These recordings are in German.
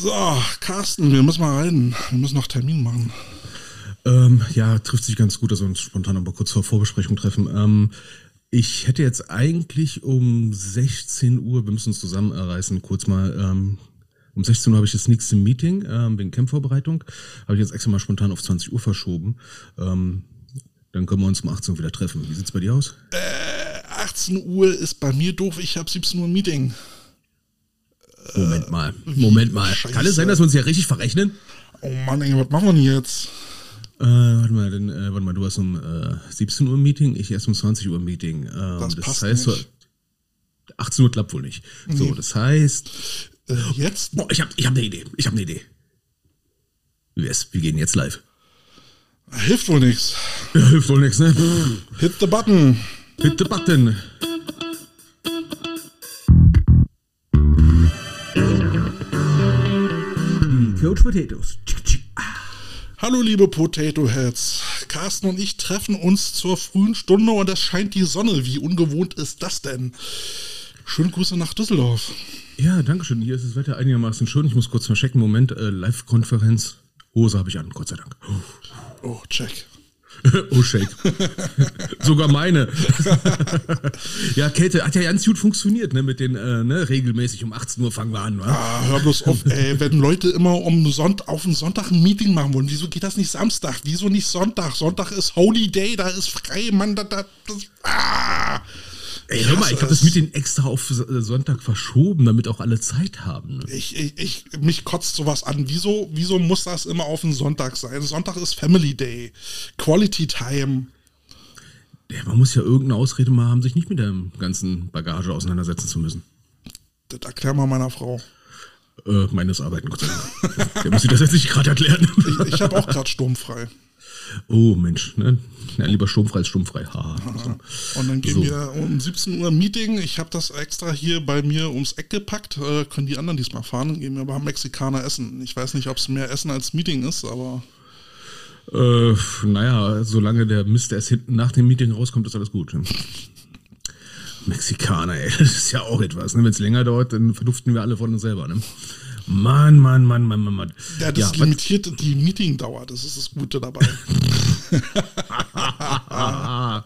So, Carsten, wir müssen mal rein. Wir müssen noch Termin machen. Ähm, ja, trifft sich ganz gut, dass wir uns spontan aber kurz vor Vorbesprechung treffen. Ähm, ich hätte jetzt eigentlich um 16 Uhr, wir müssen uns zusammenreißen, kurz mal. Ähm, um 16 Uhr habe ich das nächste Meeting ähm, wegen Campvorbereitung. Habe ich jetzt extra mal spontan auf 20 Uhr verschoben. Ähm, dann können wir uns um 18 Uhr wieder treffen. Wie sieht's bei dir aus? Äh, 18 Uhr ist bei mir doof. Ich habe 17 Uhr ein Meeting. Moment mal. Moment mal. Scheiße. Kann es sein, dass wir uns ja richtig verrechnen? Oh Mann, ey, was machen wir denn jetzt? Äh, warte mal, denn, äh, warte mal, du hast um äh, 17 Uhr ein Meeting, ich erst um 20 Uhr ein Meeting. Ähm, Das das passt heißt, nicht. 18 Uhr klappt wohl nicht. So, Nee. das heißt, Äh, jetzt? boah, ich habe ich hab eine Idee. Ich habe eine Idee. Wie wär's? Wir gehen jetzt live. Hilft wohl nichts. Ja, hilft wohl nichts, ne? Hit the button. Hit the button. Coach Potatoes. Hallo liebe Potato Heads. Carsten und ich treffen uns zur frühen Stunde und es scheint die Sonne. Wie ungewohnt ist das denn? Schöne Grüße nach Düsseldorf. Ja, danke schön. Hier ist das Wetter einigermaßen schön. Ich muss kurz mal checken. Moment, äh, Live-Konferenz. Hose habe ich an, Gott sei Dank. Oh, check. oh, Shake. Sogar meine. ja, Kälte hat ja ganz gut funktioniert, ne? Mit den, äh, ne, regelmäßig um 18 Uhr fangen wir an, wa? Ah, hör bloß auf, ey, wenn Leute immer um Sonnt auf den Sonntag ein Meeting machen wollen, wieso geht das nicht Samstag? Wieso nicht Sonntag? Sonntag ist Holy Day, da ist frei, Mann, da, da, das, ah! Ey, hör mal, ich habe das es. Meeting extra auf äh, Sonntag verschoben, damit auch alle Zeit haben. Ne? Ich, ich, ich, mich kotzt sowas an. Wieso, wieso muss das immer auf den Sonntag sein? Sonntag ist Family Day, Quality Time. Ja, man muss ja irgendeine Ausrede mal haben, sich nicht mit der ganzen Bagage auseinandersetzen zu müssen. Das erklär mal meiner Frau. Äh, meines Arbeiten, Gott sei Dank. Der muss ich das jetzt nicht gerade erklären. Ich, ich habe auch gerade sturmfrei. Oh, Mensch, ne? Ja, lieber sturmfrei als sturmfrei. Haha. So. Und dann gehen So. wir um 17 Uhr Meeting. Ich habe das extra hier bei mir ums Eck gepackt. Äh, können die anderen diesmal fahren? Dann gehen wir aber Mexikaner essen. Ich weiß nicht, ob es mehr Essen als Meeting ist, aber Äh, naja, solange der Mist erst hinten nach dem Meeting rauskommt, ist alles gut. Ne? Mexikaner, ey, das ist ja auch etwas. Ne? Wenn es länger dauert, dann verduften wir alle von uns selber. Ne? Mann, Mann, Mann, Mann, Mann, Mann. ja, das was- limitiert die Meetingdauer. Das ist das Gute dabei.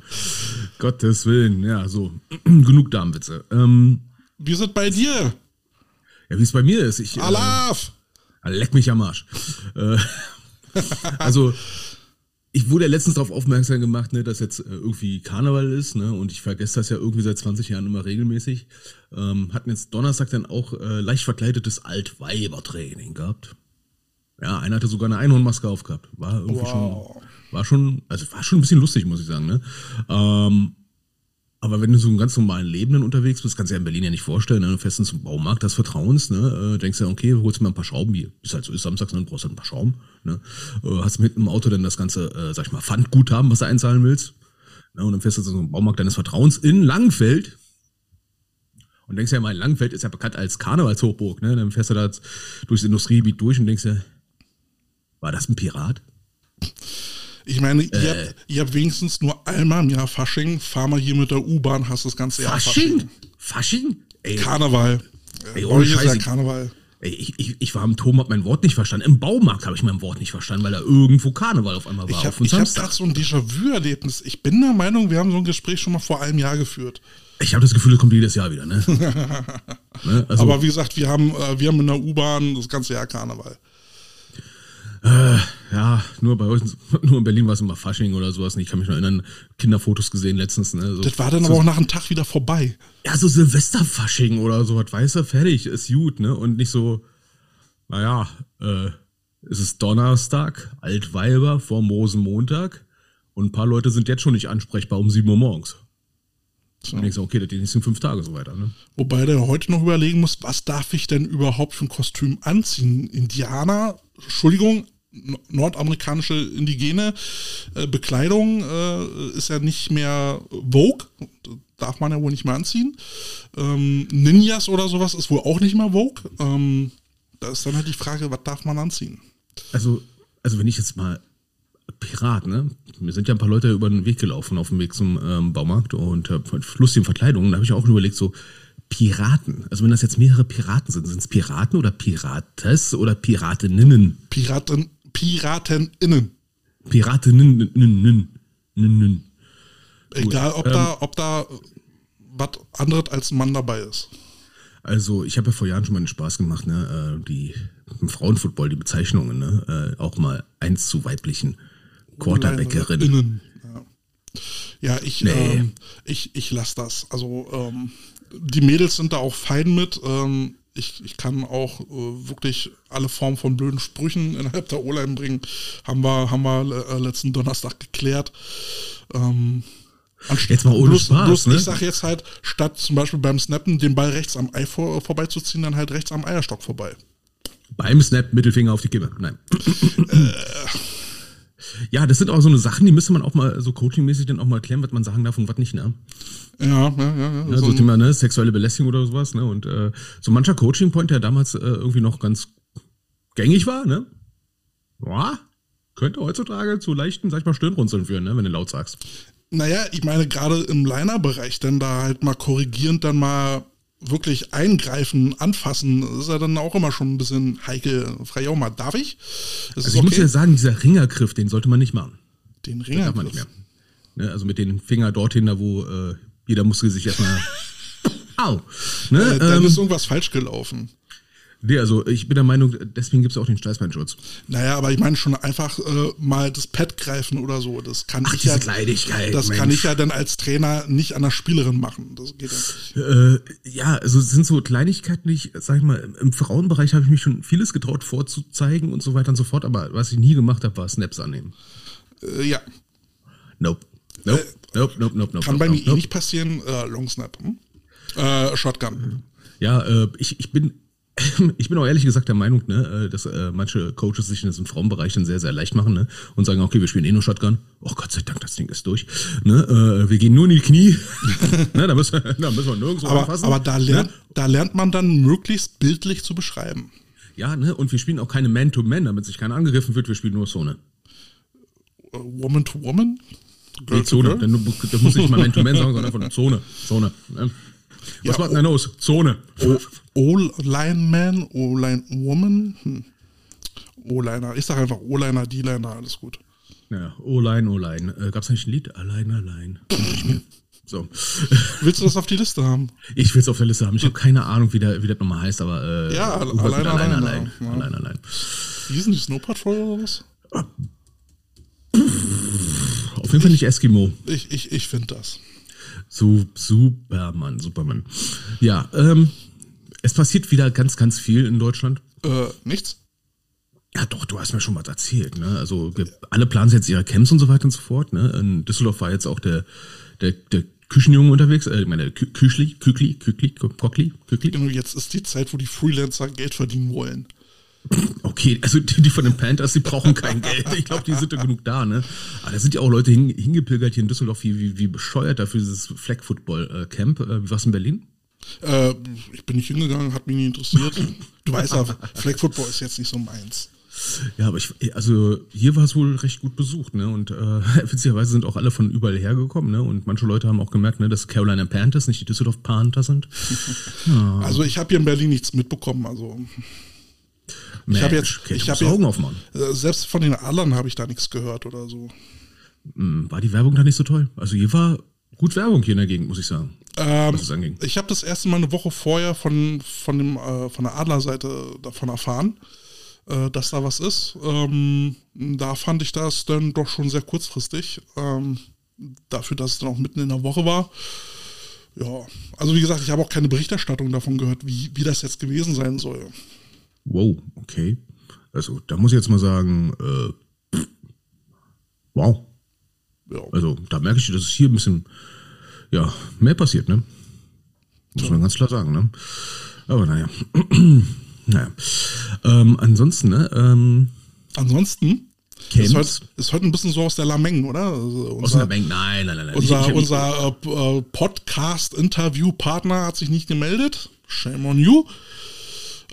Gottes Willen, ja, so. Genug Damenwitze. Ähm, Wir sind bei dir. ja, wie es bei mir ist. Ich, äh, Alaf! leck mich am Arsch. Äh, also, ich wurde ja letztens darauf aufmerksam gemacht, ne, dass jetzt äh, irgendwie Karneval ist, ne, und ich vergesse das ja irgendwie seit 20 Jahren immer regelmäßig. Ähm, hatten jetzt Donnerstag dann auch äh, leicht verkleidetes Altweibertraining gehabt. Ja, einer hatte sogar eine Einhornmaske aufgehabt. War irgendwie Wow. schon, war schon, also war schon ein bisschen lustig, muss ich sagen, ne. Ähm, aber wenn du so im ganz normalen Leben dann unterwegs bist, kannst du ja in Berlin ja nicht vorstellen, ne? du fährst ins Baumarkt des Vertrauens, ne? äh, denkst ja, okay, holst mir ein paar Schrauben, wie ist halt so ist samstags, dann brauchst du halt ein paar Schrauben, ne? äh, hast mit im Auto dann das ganze, äh, sag ich mal, Pfandguthaben, was du einzahlen willst, ne? und dann fährst du zu so einem Baumarkt deines Vertrauens in Langenfeld und denkst ja immer, Langenfeld ist ja bekannt als Karnevalshochburg, ne? dann fährst du da durchs Industriegebiet durch und denkst ja, war das ein Pirat? Ich meine, ihr, Äh. habt, ihr habt wenigstens nur einmal im Jahr Fasching. Fahr mal hier mit der U-Bahn, hast das ganze Jahr Fasching? Fasching? Ey, Karneval. Ey, Äh, ist ja Scheiße. Karneval. Ey, ich, ich, ich war im Turm, hab mein Wort nicht verstanden. Im Baumarkt habe ich mein Wort nicht verstanden, weil da irgendwo Karneval auf einmal war. Ich auf habe hab gerade so ein Déjà-vu-Erlebnis. Ich bin der Meinung, wir haben so ein Gespräch schon mal vor einem Jahr geführt. Ich habe das Gefühl, das kommt jedes Jahr wieder, ne? ne? Also, Aber wie gesagt, wir haben, äh, wir haben in der U-Bahn das ganze Jahr Karneval. Ja, nur bei uns, nur in Berlin war es immer Fasching oder sowas. Ich kann mich noch erinnern, Kinderfotos gesehen letztens, ne? So, Das war dann so, aber auch nach einem Tag wieder vorbei. Ja, so Silvesterfasching oder sowas, weißt du, fertig, ist gut, ne? Und nicht so, naja, äh, es ist Donnerstag, Altweiber vor Rosenmontag und ein paar Leute sind jetzt schon nicht ansprechbar um 7 Uhr morgens. So. Und denkst du, okay, das die nächsten fünf Tage so weiter, ne? Wobei der heute noch überlegen muss, was darf ich denn überhaupt für ein Kostüm anziehen? Indianer, Entschuldigung, nordamerikanische indigene äh, Bekleidung äh, ist ja nicht mehr Vogue, darf man ja wohl nicht mehr anziehen. Ähm, Ninjas oder sowas ist wohl auch nicht mehr Vogue. Ähm, da ist dann halt die Frage, was darf man anziehen? Also, also wenn ich jetzt mal Pirat, ne? Mir sind ja ein paar Leute über den Weg gelaufen auf dem Weg zum ähm, Baumarkt und äh, lustigen Verkleidungen. Da habe ich auch überlegt, so Piraten. Also wenn das jetzt mehrere Piraten sind, sind es Piraten oder Pirates oder Piratinnen? Piraten, PiratenInnen. Piratinnen. Egal, ob da, ob da was anderes als ein Mann dabei ist. Also ich habe ja vor Jahren schon mal den Spaß gemacht, ne, äh, die im Frauenfootball die Bezeichnungen, ne, äh, auch mal eins zu weiblichen Quarterbackerinnen. Innen, Ja, ja ich, Nee. ähm, ich, ich lasse das. Also ähm, die Mädels sind da auch fein mit. Ähm, ich, ich kann auch äh, wirklich alle Formen von blöden Sprüchen innerhalb der O-Line bringen. Haben wir, haben wir äh, letzten Donnerstag geklärt. Ähm, Jetzt mal ohne bloß, Spaß, bloß ne? ich sage jetzt halt, statt zum Beispiel beim Snappen den Ball rechts am Ei vor, vorbeizuziehen, dann halt rechts am Eierstock vorbei. Beim Snap Mittelfinger auf die Kimme. Nein. Ja, das sind auch so eine Sachen, die müsste man auch mal so coachingmäßig dann auch mal erklären, was man sagen darf und was nicht, ne? Ja, ja, ja. ja. Ja, so Thema, ne, sexuelle Belästigung oder sowas, ne? Und äh, so mancher Coaching-Point, der damals äh, irgendwie noch ganz gängig war, ne? Ja, könnte heutzutage zu leichten, sag ich mal, Stirnrunzeln führen, ne, wenn du laut sagst. Naja, ich meine, gerade im Liner-Bereich, dann da halt mal korrigierend dann mal wirklich eingreifen, anfassen, ist ja dann auch immer schon ein bisschen heikel. Frei auch mal, darf ich? Das Also ich muss ja sagen, dieser Ringergriff, den sollte man nicht machen. Den Das Ringer. darf man nicht mehr. Ne, also mit den Finger dorthin, da wo äh, jeder Muskel sich erstmal. Au! Ne, Äh, dann ähm, ist irgendwas falsch gelaufen. Nee, also ich bin der Meinung, deswegen gibt es auch den Steißbeinschutz. Naja, aber ich meine schon einfach äh, mal das Pad greifen oder so. Das kann Ach, ich ja. Das kann Mensch. ich ja dann als Trainer nicht an der Spielerin machen. Das geht ja nicht. Äh, ja, also es sind so Kleinigkeiten, die ich, sag ich mal, im- Frauenbereich habe ich mich schon vieles getraut vorzuzeigen und so weiter und so fort, aber was ich nie gemacht habe, war Snaps annehmen. Äh, ja, Nope. Nope. Nope, nope, nope, nope. kann nope, bei mir nope, eh nicht passieren. Äh, Long Snap. Hm? Äh, Shotgun. Ja, äh, ich, ich bin. Ich bin auch ehrlich gesagt der Meinung, ne, äh, dass äh, manche Coaches sich das im Frauenbereich dann sehr, sehr leicht machen ne, und sagen, okay, wir spielen eh nur Shotgun. Oh Gott sei Dank, das Ding ist durch. Ne, äh, wir gehen nur in die Knie. ne, da, müssen, wir- da müssen wir nirgendwo Aber, anfassen. aber da, lernt, da lernt man dann möglichst bildlich zu beschreiben. Ja, ne, und wir spielen auch keine Man-to-Man, damit sich keiner angegriffen wird. Wir spielen nur Zone. Äh, Woman to Woman? Nee, Zone. Dann, da muss ich nicht mal Man-to-Man sagen, sondern einfach Zone. Zone. Ne? Was Ja, macht denn da los? Zone. O-Line Man, O-Line Woman? Hm. O-Liner. Ich sag einfach O-Liner, D-Liner, alles gut. Ja, O-Line, O-Line. Äh, gab's nicht ein Lied? Allein, allein. So. Willst du das auf die Liste haben? Ich will es auf der Liste haben. Ich habe keine Ahnung, wie, der, wie das nochmal heißt, aber äh, Ja, allein, allein, allein, allein, ja. allein, allein. Wie hießen die Snow Patrol oder was? Auf jeden Fall nicht Eskimo. Ich, ich, ich finde das. So, Superman, Superman. Ja, ähm, es passiert wieder ganz, ganz viel in Deutschland. Äh, nichts? Ja, doch, du hast mir schon was erzählt. Ne? Also wir, alle planen jetzt ihre Camps und so weiter und so fort. Ne? In Düsseldorf war jetzt auch der, der, der Küchenjunge unterwegs. Äh, ich meine, Kü Küchli, Kükli, Kükli, Kokli, Kükli. Genau, jetzt ist die Zeit, wo die Freelancer Geld verdienen wollen. Okay, also die, die von den Panthers, die brauchen kein Geld. Ich glaube, die sind ja genug da, ne? Aber da sind ja auch Leute hin, hingepilgert hier in Düsseldorf, wie, wie, wie bescheuert dafür dieses Flag Football äh, Camp. Äh, wie war's in Berlin? Äh, ich bin nicht hingegangen, hat mich nie interessiert. Du weißt ja, Flag Football ist jetzt nicht so meins. Ja, aber ich, also hier war es wohl recht gut besucht, ne? Und äh, witzigerweise sind auch alle von überall hergekommen, ne? Und manche Leute haben auch gemerkt, ne, dass Carolina Panthers nicht die Düsseldorf Panther sind. Also ich habe hier in Berlin nichts mitbekommen. Also ich habe jetzt, okay, ich musst Augen jetzt, aufmachen. äh, selbst von den Adlern habe ich da nichts gehört oder so. Hm, War die Werbung da nicht so toll? Also hier war gut Werbung hier in der Gegend, muss ich sagen. Ähm, ich habe das erste Mal eine Woche vorher von, von, dem, äh, von der Adlerseite davon erfahren, äh, dass da was ist. Ähm, da fand ich das dann doch schon sehr kurzfristig. Ähm, dafür, dass es dann auch mitten in der Woche war. Ja, also wie gesagt, ich habe auch keine Berichterstattung davon gehört, wie, wie das jetzt gewesen sein soll. Wow, okay. Also da muss ich jetzt mal sagen, äh, wow. Ja. Also da merke ich, dass es hier ein bisschen, ja, mehr passiert, ne? Muss man ganz klar sagen, ne? Aber naja. naja. Ähm, ansonsten, ne? Ähm, Ansonsten ist heute, ist heute ein bisschen so aus der Lameng, oder? Also aus unser der Bank, nein, nein, nein, nein. unser, unser äh, äh, Podcast-Interview-Partner hat sich nicht gemeldet. Shame on you.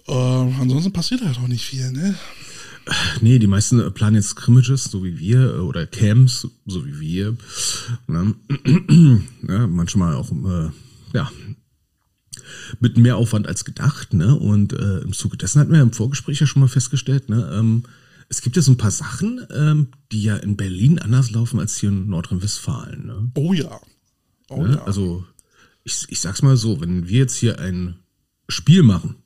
Äh, ansonsten passiert halt auch nicht viel, ne? Nee, die meisten äh, planen jetzt Scrimmages, so wie wir, äh, oder Camps, so wie wir. Ne? ja, manchmal auch, äh, ja, mit mehr Aufwand als gedacht, ne? Und äh, im Zuge dessen hatten wir im Vorgespräch ja schon mal festgestellt, ne? Ähm, es gibt ja so ein paar Sachen, ähm, die ja in Berlin anders laufen als hier in Nordrhein-Westfalen. Ne? Oh ja. Oh ne? ja. Also ich, ich sag's mal so, wenn wir jetzt hier ein Spiel machen,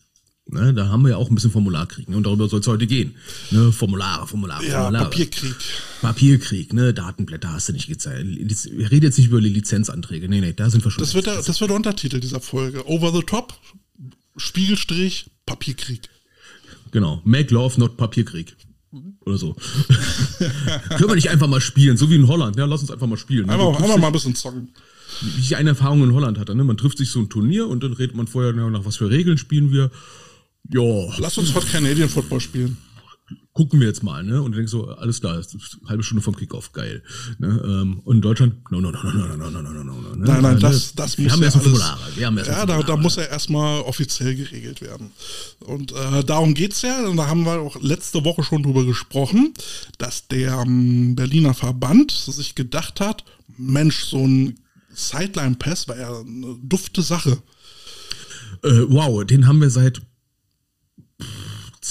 ne, da haben wir ja auch ein bisschen Formularkrieg, ne? Und darüber soll es heute gehen. Ne? Formulare, Formulare, ja, Formulare. Papierkrieg. Papierkrieg, ne, Datenblätter hast du nicht gezeigt. Wir reden jetzt nicht über die Lizenzanträge. Nee, nee, da sind wir schon. Das wird, der, das wird der Untertitel dieser Folge. Over the top, Spiegelstrich, Papierkrieg. Genau. Make love, not Papierkrieg. Oder so. Können wir nicht einfach mal spielen, so wie in Holland. Ja, lass uns einfach mal spielen. ne? Einfach, einfach dich- mal ein bisschen zocken. wie ich eine Erfahrung in Holland hatte. Ne? Man trifft sich so ein Turnier und dann redet man vorher na, nach was für Regeln spielen wir. Ja, Lass uns heute Canadian Football spielen. gucken wir jetzt mal, ne? Und denkst so, alles klar, halbe Stunde vom Kickoff, geil. Ne? Ähm, Und in Deutschland, no, no, no, no, no, no, no, no, no, no, no. ne? Nein, nein, Äh, das, ne? das wir muss haben ja erstmal alles. Wir haben erstmal ja, da, da muss er erstmal offiziell geregelt werden. Und äh, darum geht's ja. Und da haben wir auch letzte Woche schon drüber gesprochen, dass der ähm, Berliner Verband sich gedacht hat, Mensch, so ein Sideline-Pass war ja eine dufte Sache. Äh, wow, den haben wir seit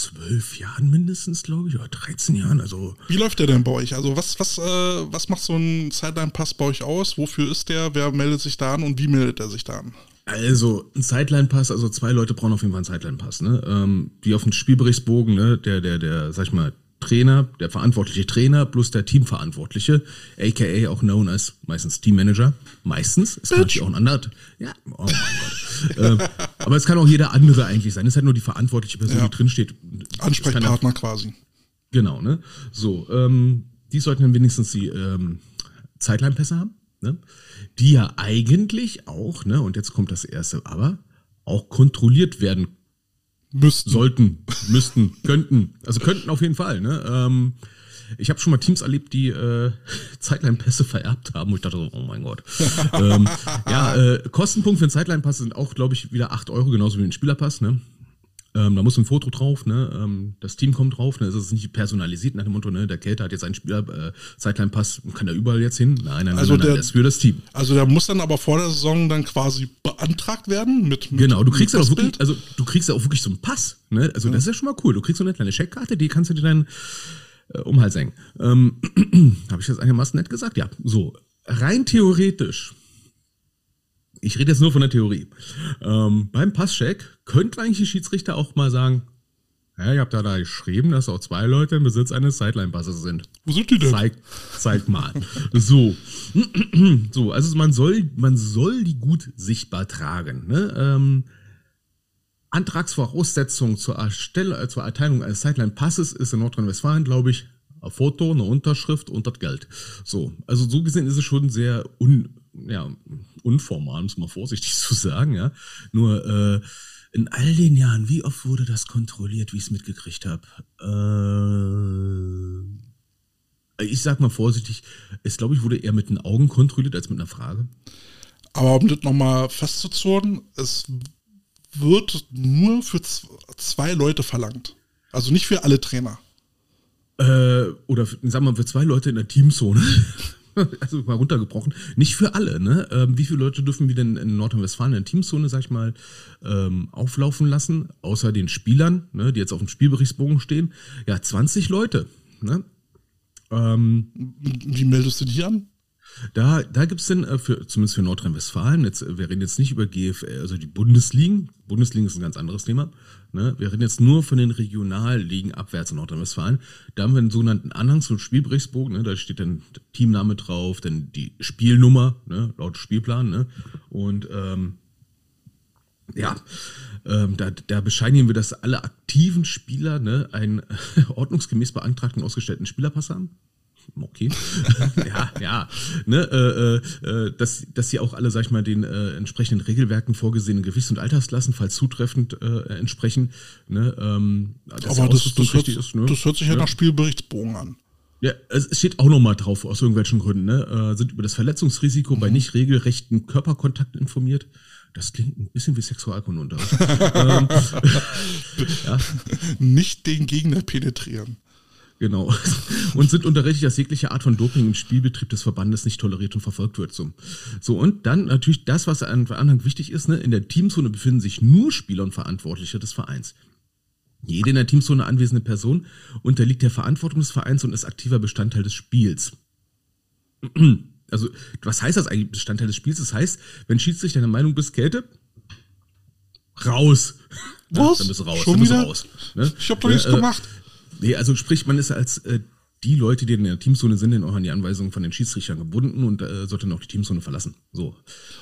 zwölf Jahren mindestens, glaube ich, oder 13 Jahren. Also Wie läuft der denn bei euch? Also was, was, äh, was macht so ein Sideline-Pass bei euch aus? Wofür ist der? Wer meldet sich da an und wie meldet er sich da an? Also, ein Sideline-Pass, also zwei Leute brauchen auf jeden Fall einen Sideline-Pass, ne? Ähm, die auf dem Spielberichtsbogen, ne, der, der, der, sag ich mal, Trainer, der verantwortliche Trainer plus der Teamverantwortliche, aka auch known als meistens Teammanager. Meistens. Es kann natürlich auch ein anderer. Ja, oh mein Gott. ähm, aber es kann auch jeder andere eigentlich sein. Es ist halt nur die verantwortliche Person, Ja. die drinsteht. Ansprechpartner quasi. Genau, ne? So, ähm, die sollten dann wenigstens die ähm, Zeitline-Pässe haben, ne? Die ja eigentlich auch, ne, und jetzt kommt das erste Aber, auch kontrolliert werden Müssten. sollten, müssten, könnten. Also könnten auf jeden Fall, ne? Ähm, ich habe schon mal Teams erlebt, die äh, Zeitline-Pässe vererbt haben, wo ich dachte, so, oh mein Gott. ähm, ja, äh, Kostenpunkt für einen Zeitline-Pass sind auch, glaube ich, wieder 8 Euro, genauso wie ein Spielerpass, ne? Ähm, da muss ein Foto drauf, ne? Ähm, das Team kommt drauf, ne? Es ist nicht personalisiert nach dem Motto, ne? Der Kälte hat jetzt einen Spieler, äh, Zeitline-Pass, kann er überall jetzt hin? Nein, nein, Also nein, nein, der- das ist für das Team. Also der muss dann aber vor der Saison dann quasi beantragt werden mit, mit Genau, du kriegst ja auch wirklich, also du kriegst ja auch wirklich so einen Pass, ne? Also das ist ja schon mal cool. Du kriegst so eine kleine Checkkarte, die kannst du dir dann äh, um Hals hängen. Ähm, Habe ich das einigermaßen nett gesagt? Ja. So, rein theoretisch. Ich rede jetzt nur von der Theorie. Ähm, beim Passcheck könnte eigentlich die Schiedsrichter auch mal sagen, ja, ihr habt ja da geschrieben, dass auch zwei Leute im Besitz eines Sideline-Passes sind. Wo sind die denn? Zeig, zeig mal. So. so, also man soll, man soll die gut sichtbar tragen. Ne? Ähm, Antragsvoraussetzung zur, Erstelle, äh, zur Erteilung eines Sideline-Passes ist in Nordrhein-Westfalen, glaube ich, ein Foto, eine Unterschrift und das Geld. So, also so gesehen ist es schon sehr un, ja, unformal, um es mal vorsichtig zu sagen, ja. Nur äh, in all den Jahren, wie oft wurde das kontrolliert, wie ich es mitgekriegt habe? Äh, ich sag mal vorsichtig, es glaube ich wurde eher mit den Augen kontrolliert als mit einer Frage. Aber um das nochmal festzuzurren, es wird nur für zwei Leute verlangt. Also nicht für alle Trainer. Äh, oder sagen wir mal für zwei Leute in der Teamzone. also mal runtergebrochen. Nicht für alle, ne? Ähm, wie viele Leute dürfen wir denn in Nordrhein-Westfalen in der Teamzone, sag ich mal, ähm, auflaufen lassen? Außer den Spielern, ne, die jetzt auf dem Spielberichtsbogen stehen. Ja, 20 Leute. Ne? Ähm, Wie meldest du die an? Da, da gibt's denn, äh, für, zumindest für Nordrhein-Westfalen, jetzt, äh, wir reden jetzt nicht über GFL, also die Bundesligen. Bundesligen ist ein ganz anderes Thema. Ne? Wir reden jetzt nur von den Regionalligen abwärts in Nordrhein-Westfalen. Da haben wir einen sogenannten Anhang zum Spielberichtsbogen. Ne? Da steht dann der Teamname drauf, dann die Spielnummer, ne? laut Spielplan. Ne? Und ähm, ja, ähm, da, da bescheinigen wir, dass alle aktiven Spieler ne, einen ordnungsgemäß beantragten ausgestellten Spielerpass haben. Okay. ja, ja. Ne, äh, äh, dass, dass sie auch alle, sag ich mal, den äh, entsprechenden Regelwerken vorgesehenen Gewichts- und Altersklassen, falls zutreffend, äh, entsprechen. Ne, ähm, Aber das, das, hört, ist, ne? das hört sich ja nach Spielberichtsbogen an. Ja, es steht auch nochmal drauf, aus irgendwelchen Gründen, ne? Äh, sind über das Verletzungsrisiko bei nicht regelrechten Körperkontakt informiert. Das klingt ein bisschen wie Sexualkundeunterricht. ähm, ja, Nicht den Gegner penetrieren. Genau. Und sind unterrichtet, dass jegliche Art von Doping im Spielbetrieb des Verbandes nicht toleriert und verfolgt wird. So, so und dann natürlich das, was an Anhang wichtig ist, ne? in der Teamzone befinden sich nur Spieler und Verantwortliche des Vereins. Jede in der Teamzone anwesende Person unterliegt der Verantwortung des Vereins und ist aktiver Bestandteil des Spiels. Also, was heißt das eigentlich, Bestandteil des Spiels? Das heißt, wenn Schiedsrichter deiner Meinung bist, Kälte, raus. Ja, Was? dann bist du raus. Schon wieder? raus. Ne? Ich hab doch nichts Äh, gemacht. Nee, also sprich, man ist als äh, die Leute, die in der Teamzone sind, dann auch an die Anweisungen von den Schiedsrichtern gebunden und äh, sollte dann auch die Teamzone verlassen. So.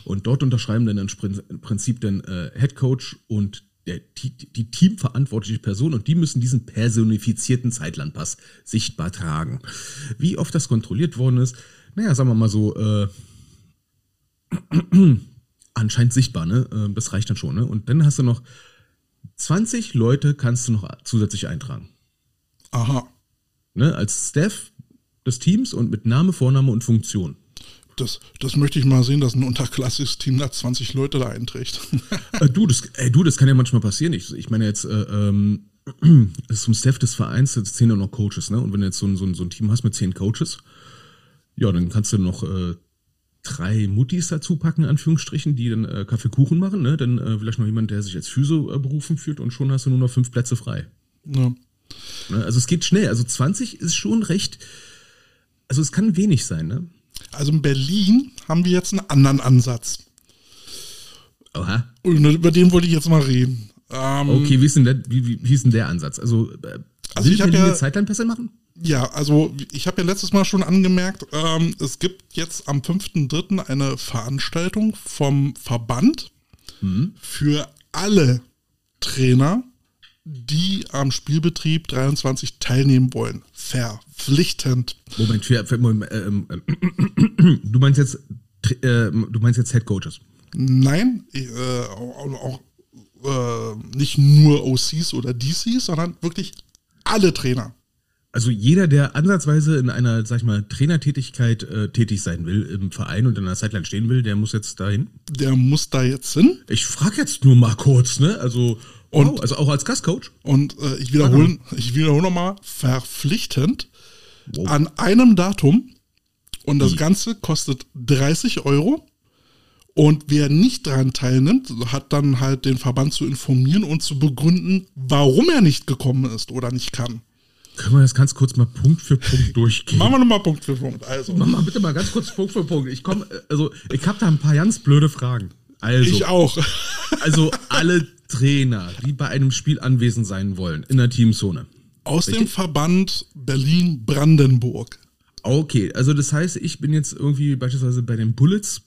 Und dort unterschreiben dann im Prinzip dann äh, Head Coach und der, die, die teamverantwortliche Person und die müssen diesen personifizierten Zeitlandpass sichtbar tragen. Wie oft das kontrolliert worden ist, naja, sagen wir mal so, äh, anscheinend sichtbar, ne? Äh, Das reicht dann schon, ne? Und dann hast du noch 20 Leute kannst du noch zusätzlich eintragen Aha. ne, als Staff des Teams und mit Name, Vorname und Funktion. Das, das möchte ich mal sehen, dass ein unterklassiges Team da 20 Leute da einträgt. Äh, du, das, ey, du, das kann ja manchmal passieren. Ich, ich meine jetzt, äh, ähm, das ist zum Staff des Vereins, jetzt zehn ja noch Coaches, ne? Und wenn du jetzt so ein, so, ein, so ein Team hast mit zehn Coaches, ja, dann kannst du noch äh, drei Muttis dazu packen, in Anführungsstrichen, die dann äh, Kaffeekuchen machen, ne? Dann äh, vielleicht noch jemand, der sich als Physio äh, berufen führt und schon hast du nur noch fünf Plätze frei. ja. Ne? Also es geht schnell. Also 20 ist schon recht, also es kann wenig sein, ne? Also in Berlin haben wir jetzt einen anderen Ansatz. Oha. Und über den wollte ich jetzt mal reden. Ähm, Okay, wie ist denn der, wie, wie, wie ist denn der Ansatz? Also, äh, Also will ich Berlin ja- Zeitlandpässe machen? Ja, also ich habe ja letztes Mal schon angemerkt, ähm, es gibt jetzt am 5.3. eine Veranstaltung vom Verband für alle Trainer, die am Spielbetrieb 23 teilnehmen wollen. Verpflichtend. Moment, Moment ähm, ähm, du meinst jetzt, äh, du meinst jetzt Head Coaches. Nein, äh, auch, auch äh, nicht nur OCs oder DCs, sondern wirklich alle Trainer. Also jeder, der ansatzweise in einer, sag ich mal, Trainertätigkeit äh, tätig sein will im Verein und in einer Zeitline stehen will, der muss jetzt dahin. Der muss da jetzt hin. Ich frage jetzt nur mal kurz, ne? Also, Und- wow, also auch als Gastcoach. Und äh, ich wiederhole ich wiederhole nochmal, verpflichtend Wow. an einem Datum. Und das Wie? Ganze kostet 30 Euro. Und wer nicht daran teilnimmt, hat dann halt den Verband zu informieren und zu begründen, warum er nicht gekommen ist oder nicht kann. Können wir das ganz kurz mal Punkt für Punkt durchgehen? Machen wir nochmal Punkt für Punkt. Also, Mach mal bitte mal ganz kurz Punkt für Punkt. Ich komme, also ich habe da ein paar ganz blöde Fragen. Also, ich auch. also alle Trainer, die bei einem Spiel anwesend sein wollen, in der Teamzone. Aus dem Verband Berlin-Brandenburg. Okay, also das heißt, ich bin jetzt irgendwie beispielsweise bei den Bullets,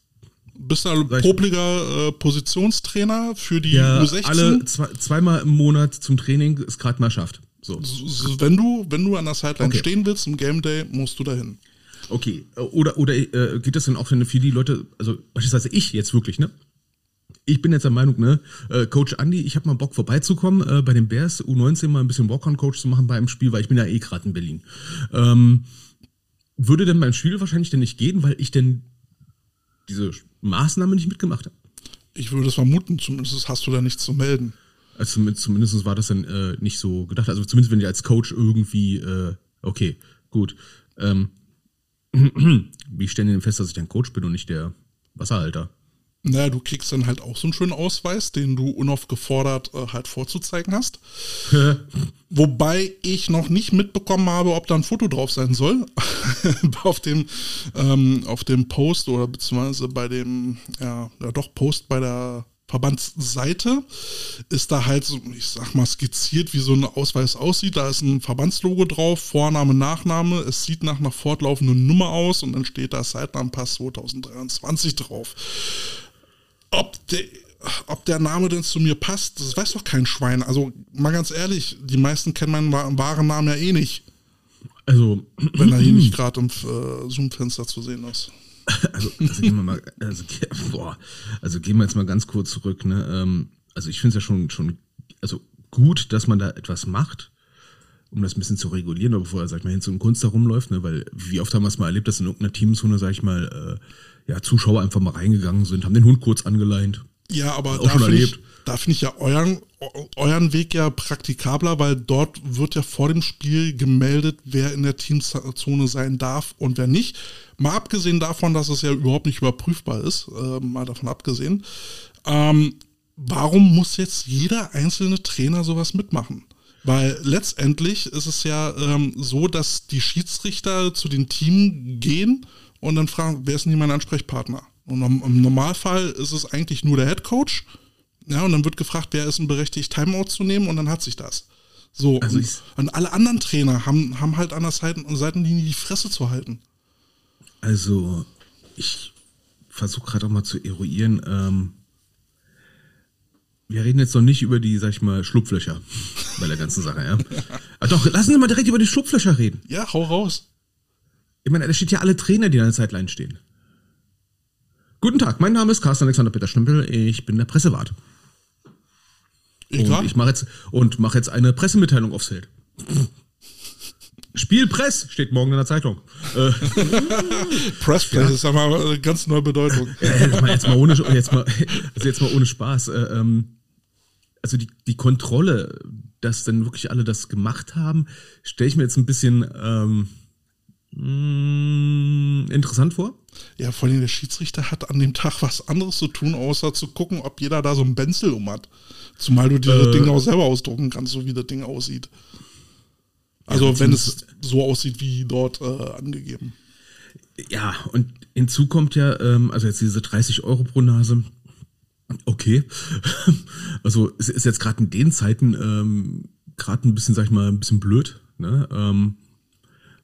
Bist ich- popliger äh, Positionstrainer für die der U16? alle zwei, zweimal im Monat zum Training es gerade mal schafft. So. S- s- wenn du, wenn du an der Sideline Okay. stehen willst im Game Day, musst du dahin. Okay, oder, oder äh, geht das dann auch für für die Leute, also beispielsweise ich jetzt wirklich, ne? Ich bin jetzt der Meinung, ne, äh, Coach Andy, ich habe mal Bock vorbeizukommen, äh, bei den Bears U19 mal ein bisschen Walk-on-Coach zu machen bei einem Spiel, weil ich bin ja eh gerade in Berlin. Ähm, würde denn beim Spiel wahrscheinlich denn nicht gehen, weil ich denn diese Maßnahme nicht mitgemacht habe? Ich würde es vermuten, zumindest hast du da nichts zu melden. Also zumindest, war das dann äh, nicht so gedacht. Also zumindest wenn ich als Coach irgendwie, äh, okay, gut. Ähm, wie ich stelle denn fest, dass ich dann Coach bin und nicht der Wasserhalter? Naja, du kriegst dann halt auch so einen schönen Ausweis, den du unaufgefordert äh, halt vorzuzeigen hast. Wobei ich noch nicht mitbekommen habe, ob da ein Foto drauf sein soll. auf, dem, ähm, auf dem Post oder beziehungsweise bei dem, ja, ja doch, Post bei der Verbandsseite ist da halt so, ich sag mal, skizziert, wie so ein Ausweis aussieht. Da ist ein Verbandslogo drauf, Vorname, Nachname. Es sieht nach einer fortlaufenden Nummer aus und dann steht da Seitenanpass 2023 drauf. Ob der, ob der Name denn zu mir passt, das weiß doch kein Schwein. Also mal ganz ehrlich, die meisten kennen meinen wa- wahren Namen ja eh nicht, Also, wenn er hier nicht gerade im äh, Zoom-Fenster zu sehen ist. also, also gehen wir mal, also, boah, also gehen wir jetzt mal ganz kurz zurück. Ne? Ähm, also ich finde es ja schon, schon, also gut, dass man da etwas macht, um das ein bisschen zu regulieren, aber bevor er, sag ich mal, hin zu einem Kunst herumläuft, ne? weil wie oft haben wir es mal erlebt, dass in irgendeiner Teamzone, sag ich mal, äh, ja, Zuschauer einfach mal reingegangen sind, haben den Hund kurz angeleint. Ja, aber Auch da schon finde ich, erlebt. da find ich ja euren, eu- euren Weg ja praktikabler, weil dort wird ja vor dem Spiel gemeldet, wer in der Teamzone sein darf und wer nicht. Mal abgesehen davon, dass es ja überhaupt nicht überprüfbar ist, äh, mal davon abgesehen. Ähm, warum muss jetzt jeder einzelne Trainer sowas mitmachen? Weil letztendlich ist es ja ähm, so, dass die Schiedsrichter zu den Teams gehen und dann fragen, wer ist denn hier mein Ansprechpartner? Und im, Normalfall ist es eigentlich nur der Head Coach. Ja, und dann wird gefragt, wer ist denn berechtigt, Timeout zu nehmen und dann hat sich das. So, Also und, und alle anderen Trainer haben, haben halt an der Seiten, Seitenlinie die Fresse zu halten. Also, ich versuche gerade auch mal zu eruieren. Ähm, wir reden jetzt noch nicht über die, sag ich mal, Schlupflöcher bei der ganzen Sache, ja. Aber doch, lassen Sie mal direkt über die Schlupflöcher reden. Ja, hau raus. Ich meine, da steht ja alle Trainer, die an der Sideline stehen. Guten Tag, mein Name ist Carsten Alexander Peter Stempel, ich bin der Pressewart. Und ich mache jetzt, und mach jetzt eine Pressemitteilung aufs Feld. Spielpress steht morgen in der Zeitung. Äh, Pressplay ist ja mal eine ganz neue Bedeutung. Jetzt, mal, jetzt, mal ohne, jetzt, mal, also jetzt mal ohne Spaß. Äh, ähm, also die, die Kontrolle, dass dann wirklich alle das gemacht haben, stelle ich mir jetzt ein bisschen ähm, mh, interessant vor. Ja, vor allem der Schiedsrichter hat an dem Tag was anderes zu tun, außer zu gucken, ob jeder da so ein Benzel um hat. Zumal du dir das Äh. Ding auch selber ausdrucken kannst, so wie das Ding aussieht. Also wenn es so aussieht wie dort äh, angegeben. Ja, und hinzu kommt ja, ähm, also jetzt diese 30 Euro pro Nase. Okay. Also es ist jetzt gerade in den Zeiten ähm, gerade ein bisschen, sag ich mal, ein bisschen blöd, ne? Ähm,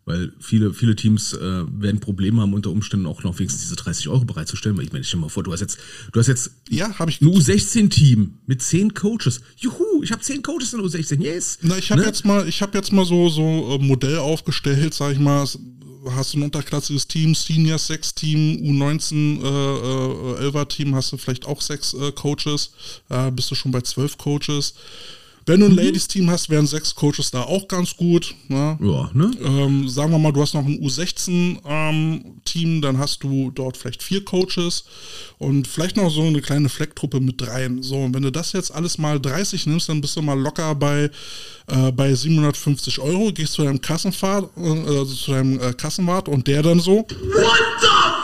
weil viele, viele Teams äh, werden Probleme haben, unter Umständen auch noch wenigstens diese 30 Euro bereitzustellen. Weil ich meine, stell dir mal vor, du hast jetzt, du hast jetzt Ja, habe ich. ein U16-Team mit 10 Coaches. Juhu, ich habe 10 Coaches in der U16, yes. Na, ich habe Ne? jetzt mal, ich habe jetzt mal so so äh, Modell aufgestellt, sag ich mal. Hast du ein unterklassiges Team, Senior 6 Team, U19 äh, äh, 11er Team, hast du vielleicht auch sechs äh, Coaches, äh, bist du schon bei zwölf Coaches. Wenn du ein Ladies Team hast, wären sechs Coaches da auch ganz gut. Ne? Ja, ne? Ähm, sagen wir mal, du hast noch ein U16-Team, dann hast du dort vielleicht vier Coaches und vielleicht noch so eine kleine Flecktruppe mit dreien. So, und wenn du das jetzt alles mal 30 nimmst, dann bist du mal locker bei, äh, bei 750 Euro, gehst zu deinem Kassenfahrt, äh, also zu deinem äh, Kassenwart und der dann so. What the?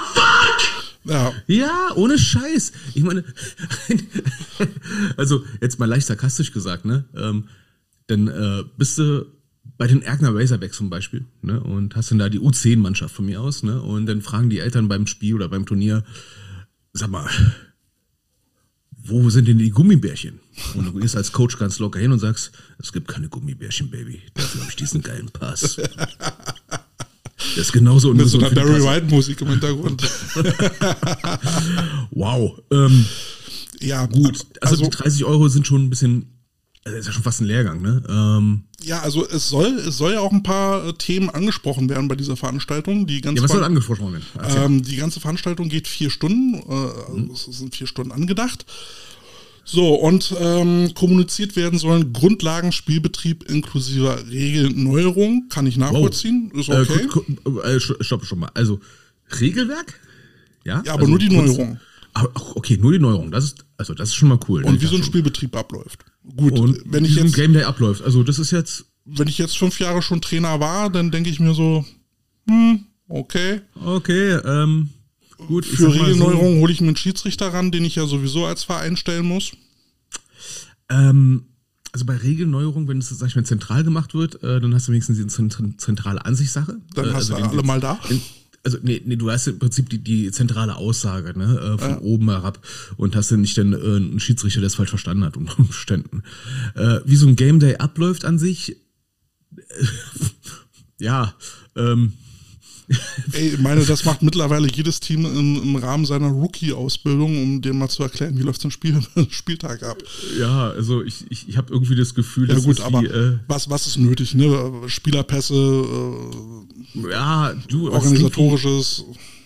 Ja, Ja, ohne Scheiß. Ich meine, also jetzt mal leicht sarkastisch gesagt, ne? Ähm, dann äh, bist du bei den Ergner Razorbacks zum Beispiel, ne? Und hast dann da die U10-Mannschaft von mir aus, ne? Und dann fragen die Eltern beim Spiel oder beim Turnier, sag mal, wo sind denn die Gummibärchen? Und du gehst als Coach ganz locker hin und sagst, es gibt keine Gummibärchen, Baby. Dafür habe ich diesen geilen Pass. Das ist genauso mit so einer Barry Kasse. White Musik im Hintergrund. Wow. Ähm, ja, Gut, also, die 30 Euro sind schon ein bisschen, also das ist ja schon fast ein Lehrgang, ne? Ähm, Ja, also es soll, es soll ja auch ein paar äh, Themen angesprochen werden bei dieser Veranstaltung. Die ganze, ja, was soll angesprochen werden? Ähm, die ganze Veranstaltung geht vier Stunden, äh, also es sind vier Stunden angedacht. So, und ähm, kommuniziert werden sollen Grundlagen, Spielbetrieb inklusive Regelneuerung. Kann ich nachvollziehen, ist Äh, okay. gut, äh, stopp schon mal. Also, Regelwerk? Ja, ja, aber also nur die Neuerung. Ah, Okay, nur die Neuerung. Das ist, also das ist schon mal cool. Und wie so ein Spielbetrieb abläuft. Gut. Und wenn wie ich jetzt, Game Day abläuft. Also das ist jetzt, wenn ich jetzt fünf Jahre schon Trainer war, dann denke ich mir so, hm, okay. okay, ähm, gut. Für mal so, hole ich mir einen Schiedsrichter ran, den ich ja sowieso als Verein stellen muss. Ähm, also bei Regelneuerung, wenn es, sag ich mal, zentral gemacht wird, äh, dann hast du wenigstens die zent- zentrale Ansichtssache. Dann äh, hast also du den- alle mal da. In, also nee, nee, du hast im Prinzip die, die zentrale Aussage, ne, äh, von oben herab und hast dann nicht dann äh, einen Schiedsrichter, der es falsch verstanden hat unter Umständen. Äh, wie so ein Game Day abläuft an sich, ja, ähm, Ey, ich meine, das macht mittlerweile jedes Team im, im Rahmen seiner Rookie-Ausbildung, um dem mal zu erklären, wie läuft so ein Spiel, Spieltag ab. ja, also ich, ich, ich habe irgendwie das Gefühl, Ja dass gut, es aber wie, äh, was, was ist nötig? Ne? Spielerpässe, äh, ja, du, aber es klingt wie- organisatorisches.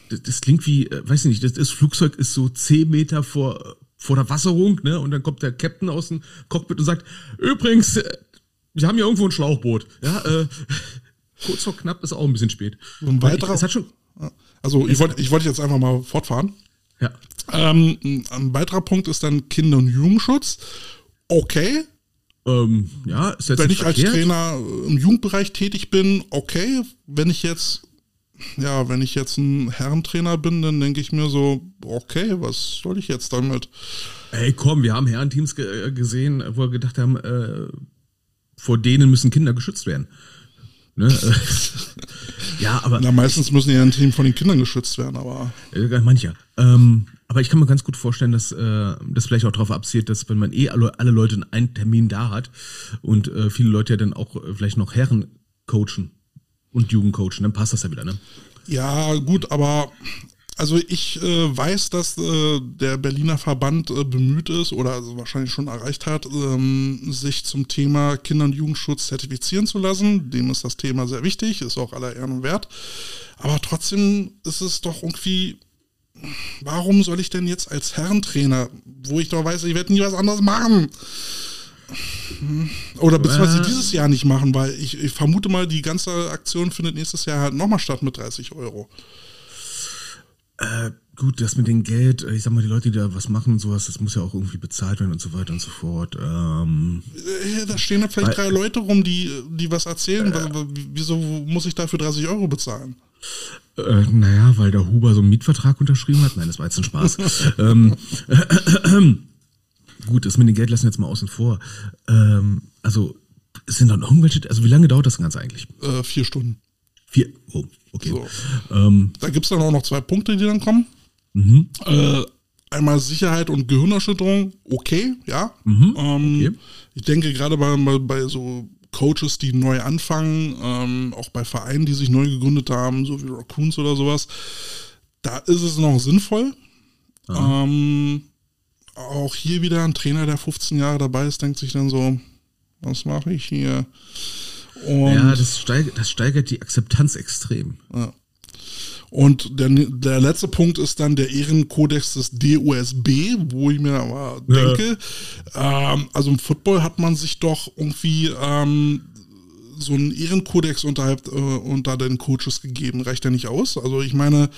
das, das klingt wie, äh, weiß ich nicht, das, das Flugzeug ist so 10 Meter vor, vor der Wasserung, ne? Und dann kommt der Captain aus dem Cockpit und sagt, übrigens, äh, wir haben hier irgendwo ein Schlauchboot. Ja, äh, kurz vor knapp ist auch ein bisschen spät. ein weiterer- ich, schon, Also ich wollte ich wollte jetzt einfach mal fortfahren. ja, Ähm, ein weiterer Punkt ist dann Kinder- und Jugendschutz. Okay, Ähm, ja, ist jetzt Wenn ich als verkehrt. Trainer im Jugendbereich tätig bin, okay. Wenn ich jetzt, ja, wenn ich jetzt ein Herrentrainer bin, dann denke ich mir so, okay, was soll ich jetzt damit? Ey, komm, wir haben Herrenteams ge gesehen, wo wir gedacht haben, äh, vor denen müssen Kinder geschützt werden. Ne? ja, aber Na, meistens müssen ja ein Team von den Kindern geschützt werden, aber Äh, mancher. Ähm, aber ich kann mir ganz gut vorstellen, dass äh, das vielleicht auch darauf abzielt, dass wenn man eh alle, alle Leute in einen Termin da hat und äh, viele Leute ja dann auch äh, vielleicht noch Herren coachen und Jugend coachen, dann passt das ja wieder, ne? Ja, gut, aber also ich äh, weiß, dass äh, der Berliner Verband äh, bemüht ist oder also wahrscheinlich schon erreicht hat, ähm, sich zum Thema Kinder- und Jugendschutz zertifizieren zu lassen. Dem ist das Thema sehr wichtig, ist auch aller Ehren wert. Aber trotzdem ist es doch irgendwie, warum soll ich denn jetzt als Herrentrainer, wo ich doch weiß, ich werde nie was anderes machen? Oder beziehungsweise dieses Jahr nicht machen, weil ich, ich vermute mal, die ganze Aktion findet nächstes Jahr halt nochmal statt mit 30 Euro. Äh, gut, das mit dem Geld, äh, ich sag mal, die Leute, die da was machen und sowas, das muss ja auch irgendwie bezahlt werden und so weiter und so fort. Ähm, Äh, Da stehen da vielleicht drei Leute rum, die, die was erzählen. W- Wieso muss ich dafür 30 Euro bezahlen? Äh, naja, weil der Huber so einen Mietvertrag unterschrieben hat. Nein, das war jetzt ein Spaß. ähm, gut, das mit dem Geld lassen wir jetzt mal außen vor. Ähm, also, es sind dann irgendwelche, also wie lange dauert das Ganze eigentlich? Äh, vier Stunden. Vier, oh, okay. So. Ähm, Da gibt es dann auch noch zwei Punkte, die dann kommen. mhm, Äh, einmal Sicherheit und Gehirnerschütterung, okay, ja. Mhm, ähm, okay. Ich denke gerade bei, bei, so Coaches, die neu anfangen, ähm, auch bei Vereinen, die sich neu gegründet haben, so wie Raccoons oder sowas, da ist es noch sinnvoll. Ähm, auch hier wieder ein Trainer, der 15 Jahre dabei ist, denkt sich dann so, was mache ich hier? Und ja, das steigert, das steigert die Akzeptanz extrem. Und der, der letzte Punkt ist dann der Ehrenkodex des DOSB, wo ich mir aber denke, ähm, also im Football hat man sich doch irgendwie ähm, so einen Ehrenkodex unterhalb, äh, unter den Coaches gegeben. Reicht ja nicht aus. Also ich meine,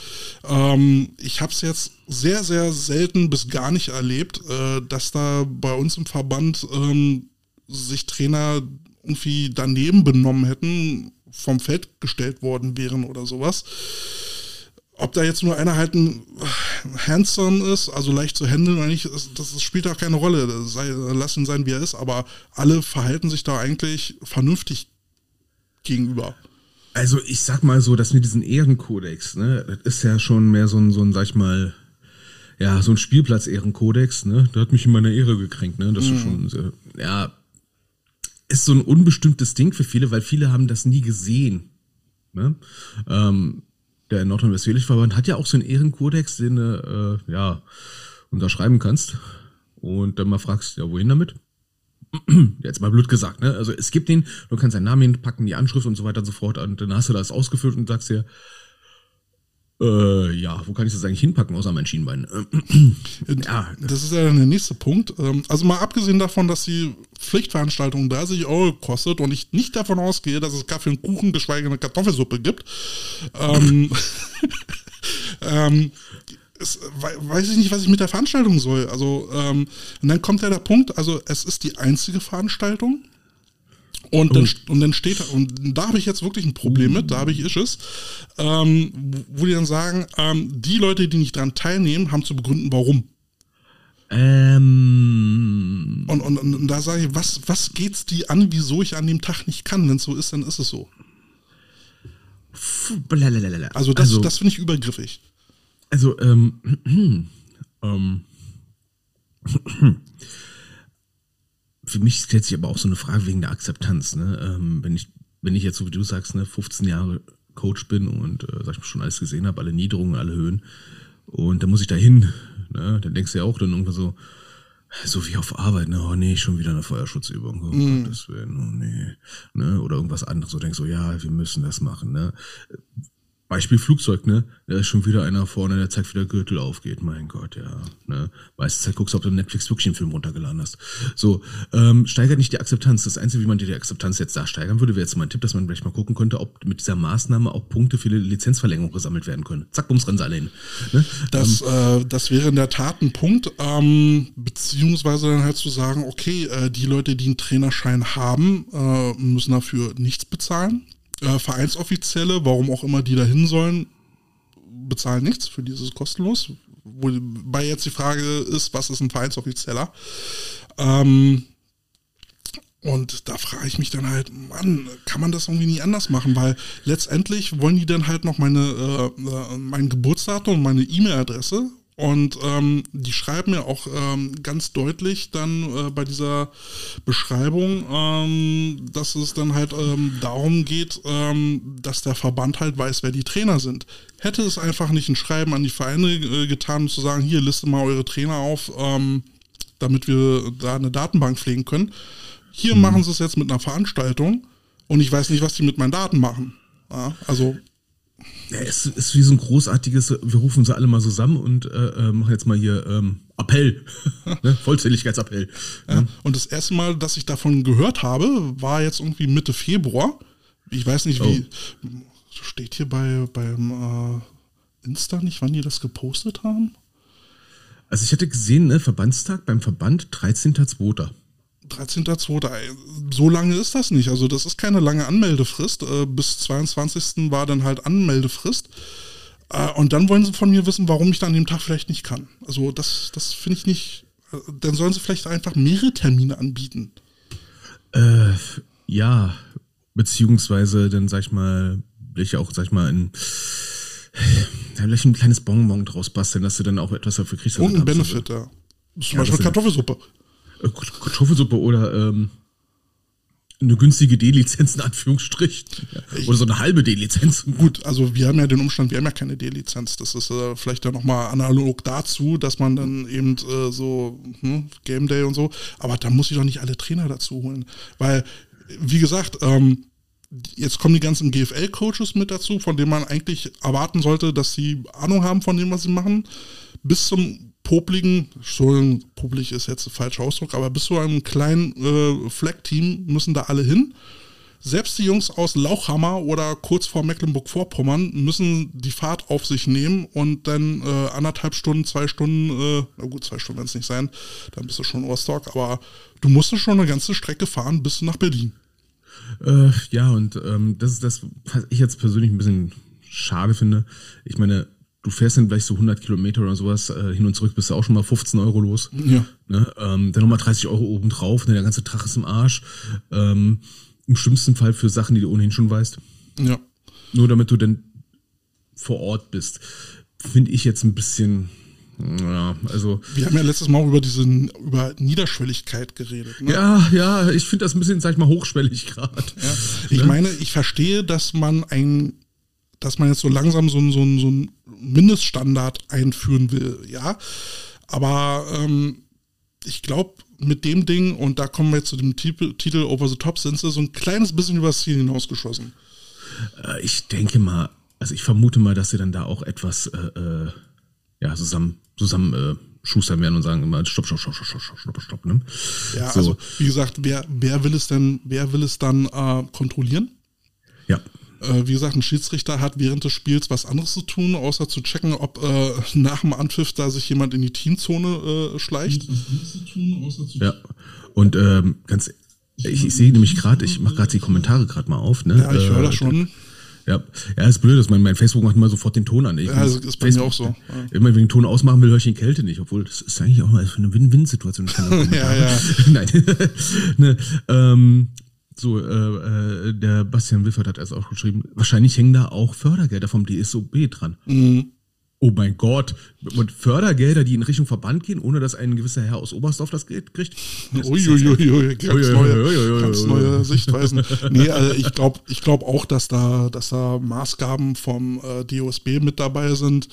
ähm, ich habe es jetzt sehr, sehr selten bis gar nicht erlebt, äh, dass da bei uns im Verband ähm, sich Trainer irgendwie daneben benommen hätten, vom Feld gestellt worden wären oder sowas ob da jetzt nur einer halt ein handsome ist, also leicht zu handeln oder nicht, das, spielt da keine Rolle. Sei, lass ihn sein, wie er ist, aber alle verhalten sich da eigentlich vernünftig gegenüber. Also ich sag mal so, dass mit diesem Ehrenkodex, ne, das ist ja schon mehr so ein, so ein, sag ich mal, ja, so ein Spielplatz-Ehrenkodex, ne, der hat mich in meiner Ehre gekränkt, ne, das ist schon, sehr, ja, ist so ein unbestimmtes Ding für viele, weil viele haben das nie gesehen, ne, ähm, der Nordrhein-Westfälische Verband hat ja auch so einen Ehrenkodex, den du, äh, ja, unterschreiben kannst und dann mal fragst, ja, wohin damit? jetzt mal blöd gesagt, ne? Also es gibt den, du kannst deinen Namen hinpacken, die Anschrift und so weiter und so fort, und dann hast du das ausgefüllt und sagst dir, äh, ja, wo kann ich das eigentlich hinpacken, außer mein Schienbein? ja, Das ist ja dann der nächste Punkt. Ähm, Also mal abgesehen davon, dass die Pflichtveranstaltung 30 Euro kostet und ich nicht davon ausgehe, dass es Kaffee und Kuchen, geschweige denn Kartoffelsuppe gibt, ähm, ähm, es, wei- weiß ich nicht, was ich mit der Veranstaltung soll. Also, ähm, und dann kommt ja der Punkt, also es ist die einzige Veranstaltung. Und, dann, und dann steht, und da habe ich jetzt wirklich ein Problem mit, da habe ich Issues, ähm, wo- wo die dann sagen, ähm, die Leute, die nicht daran teilnehmen, haben zu begründen, warum. ähm, Und, und, und da sage ich, was, was geht's die an, wieso ich an dem Tag nicht kann? Wenn es so ist, dann ist es so. blalalala. Also das, also, das finde ich übergriffig. also ähm, ähm, für mich stellt sich aber auch so eine Frage wegen der Akzeptanz, ne? Ähm, wenn ich, wenn ich jetzt so wie du sagst, ne, 15 Jahre Coach bin und äh, sag ich mal schon alles gesehen habe, alle Niederungen, alle Höhen, und dann muss ich da hin, ne? Dann denkst du ja auch dann irgendwann so, so wie auf Arbeit, ne, oh nee, schon wieder eine Feuerschutzübung, oh Gottes Willen, oh nee, ne, oder irgendwas anderes, so denkst du, ja, wir müssen das machen, ne. Beispiel Flugzeug, ne? Da ist schon wieder einer vorne, der zeigt, wie der Gürtel aufgeht. Mein Gott, ja. Ne? Meiste Zeit guckst du, ob du Netflix wirklich einen Film runtergeladen hast. So, ähm, steigert nicht die Akzeptanz. Das Einzige, wie man die Akzeptanz jetzt da steigern würde, wäre jetzt mein Tipp, dass man vielleicht mal gucken könnte, ob mit dieser Maßnahme auch Punkte für die Lizenzverlängerung gesammelt werden können. Zack, bums, rennen sie alle hin. Ne? Das, äh, das wäre in der Tat ein Punkt, ähm, beziehungsweise dann halt zu sagen, okay, äh, die Leute, die einen Trainerschein haben, äh, müssen dafür nichts bezahlen. Äh, Vereinsoffizielle, warum auch immer die dahin sollen, bezahlen nichts, für dieses kostenlos. Wobei jetzt die Frage ist, was ist ein Vereinsoffizieller? Ähm, und da frage ich mich dann halt, Mann, kann man das irgendwie nie anders machen? Weil letztendlich wollen die dann halt noch meine, äh, äh mein Geburtsdatum und meine E-Mail-Adresse und ähm, die schreiben ja auch ähm, ganz deutlich dann äh, bei dieser Beschreibung, ähm, dass es dann halt ähm, darum geht, ähm, dass der Verband halt weiß, wer die Trainer sind. Hätte es einfach nicht ein Schreiben an die Vereine äh, getan, um zu sagen, hier liste mal eure Trainer auf, ähm, damit wir da eine Datenbank pflegen können. Hier mhm. machen sie es jetzt mit einer Veranstaltung und ich weiß nicht, was die mit meinen Daten machen. Ja, also ja, es ist wie so ein großartiges, wir rufen sie alle mal zusammen und äh, äh machen jetzt mal hier ähm, Appell, ne? Vollzähligkeitsappell. Ja. Ja. Und das erste Mal, dass ich davon gehört habe, war jetzt irgendwie Mitte Februar. Ich weiß nicht, wie, oh. steht hier bei, beim äh, Insta nicht, wann die das gepostet haben? Also ich hatte gesehen, ne, Verbandstag beim Verband 13.2. 13.2. So lange ist das nicht. Also das ist keine lange Anmeldefrist. Äh, bis 22. war dann halt Anmeldefrist. Äh, und dann wollen sie von mir wissen, warum ich dann an dem Tag vielleicht nicht kann. Also das, das finde ich nicht. Äh, dann sollen sie vielleicht einfach mehrere Termine anbieten. Äh, ja, beziehungsweise dann sag ich mal, will ich auch, sag ich mal, ein da vielleicht ein kleines Bonbon draus basteln, dass du dann auch etwas dafür kriegst. Und ein Benefit, ja. Zum ja, Beispiel Kartoffelsuppe. Äh, Kartoffelsuppe oder ähm, eine günstige D-Lizenz in Anführungsstrichen. Oder so eine halbe D-Lizenz. Gut, also wir haben ja den Umstand, wir haben ja keine D-Lizenz. Das ist äh, vielleicht dann nochmal analog dazu, dass man dann eben äh, so hm, Game Day und so, aber da muss ich doch nicht alle Trainer dazu holen. Weil, wie gesagt, ähm, jetzt kommen die ganzen GFL-Coaches mit dazu, von denen man eigentlich erwarten sollte, dass sie Ahnung haben von dem, was sie machen. Bis zum popligen, schon poplig ist jetzt ein falscher Ausdruck, aber bis zu einem kleinen äh, Flag-Team müssen da alle hin. Selbst die Jungs aus Lauchhammer oder kurz vor Mecklenburg-Vorpommern müssen die Fahrt auf sich nehmen und dann äh, anderthalb Stunden, zwei Stunden, äh, na gut, zwei Stunden werden es nicht sein, dann bist du schon Rostock, aber du musst schon eine ganze Strecke fahren bis nach Berlin. Äh, ja, und ähm, das ist das, was ich jetzt persönlich ein bisschen schade finde. Ich meine, du fährst dann gleich so 100 Kilometer oder sowas äh, hin und zurück, bist du auch schon mal 15 Euro los. Ja. Ne? Ähm, dann nochmal 30 Euro obendrauf, ne? der ganze Tag ist im Arsch. Ähm, Im schlimmsten Fall für Sachen, die du ohnehin schon weißt. Ja. Nur damit du dann vor Ort bist. Finde ich jetzt ein bisschen, ja, also. Wir haben ja letztes Mal über diese über Niederschwelligkeit geredet. Ne? Ja, ja, ich finde das ein bisschen, sag ich mal, hochschwellig gerade. Ja. Ich ne? meine, ich verstehe, dass man ein dass man jetzt so langsam so, so, so einen Mindeststandard einführen will, ja. Aber ähm, ich glaube, mit dem Ding, und da kommen wir jetzt zu dem Titel, Titel Over the Top, sind sie so ein kleines bisschen übers Ziel hinausgeschossen. Äh, ich denke mal, also ich vermute mal, dass sie dann da auch etwas äh, äh ja, zusammen, zusammen äh, schustern werden und sagen immer stopp, stopp, stopp, stopp, stopp, stopp, stopp. Ne? Ja, so. also wie gesagt, wer, wer will es denn, wer will es dann äh, kontrollieren? Ja. Äh, wie gesagt, ein Schiedsrichter hat während des Spiels was anderes zu tun, außer zu checken, ob äh, nach dem Anpfiff da sich jemand in die Teamzone äh, schleicht. Ja, und ähm, ganz, ich, ich sehe nämlich gerade, ich mache gerade die Kommentare gerade mal auf. Ne? Ja, ich höre das äh, schon. Ja, ja, ist blöd, dass mein, mein Facebook macht immer sofort den Ton an. Ich ja, das ist bei Facebook, mir auch so. Ja. Immer wenn ich den Ton ausmachen will, höre ich die Kälte nicht, obwohl das ist eigentlich auch mal eine Win-Win-Situation. ja, ja. Nein. ne, ähm, so, äh, äh, der Bastian Wiffert hat erst auch geschrieben, wahrscheinlich hängen da auch Fördergelder vom DSOB dran. Mhm. Oh mein Gott. Und Fördergelder, die in Richtung Verband gehen, ohne dass ein gewisser Herr aus Oberstdorf das Geld kriegt? Uiuiui, ganz, neue, ganz neue Sichtweisen. Nee, also ich glaube ich glaub auch, dass da, dass da Maßgaben vom äh, DOSB mit dabei sind.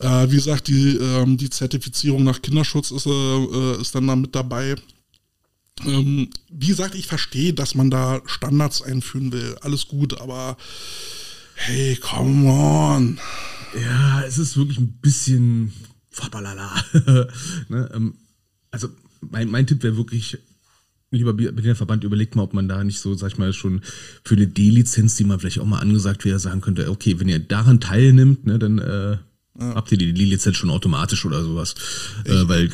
Äh, wie gesagt, die, ähm, die Zertifizierung nach Kinderschutz ist, äh, ist dann da mit dabei. Ähm, wie gesagt, ich verstehe, dass man da Standards einführen will. Alles gut, aber Hey, come on. Ja, es ist wirklich ein bisschen fabalala. ne, ähm, also mein, mein Tipp wäre wirklich, lieber Berliner Verband, überlegt mal, ob man da nicht so, sag ich mal, schon für eine D-Lizenz, die man vielleicht auch mal angesagt wäre, sagen könnte, okay, wenn ihr daran teilnimmt, ne, dann äh, ja. habt ihr die D-Lizenz schon automatisch oder sowas. Äh, weil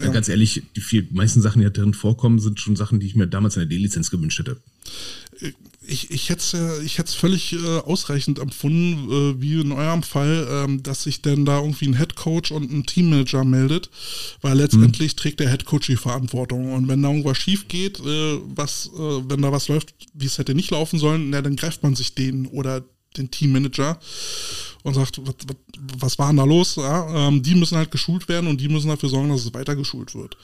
ja. ganz ehrlich, die viel, meisten Sachen, die da drin vorkommen, sind schon Sachen, die ich mir damals in der D-Lizenz gewünscht hätte. Ich, ich hätte es ich hätte völlig äh, ausreichend empfunden, äh, wie in eurem Fall, ähm, dass sich denn da irgendwie ein Headcoach und ein Teammanager meldet, weil letztendlich mhm. trägt der Headcoach die Verantwortung. Und wenn da irgendwas schief geht, äh, was, äh, wenn da was läuft, wie es hätte nicht laufen sollen, na, dann greift man sich den oder den Teammanager und sagt, was, was, war denn da los? Ja, ähm, die müssen halt geschult werden und die müssen dafür sorgen, dass es weiter geschult wird.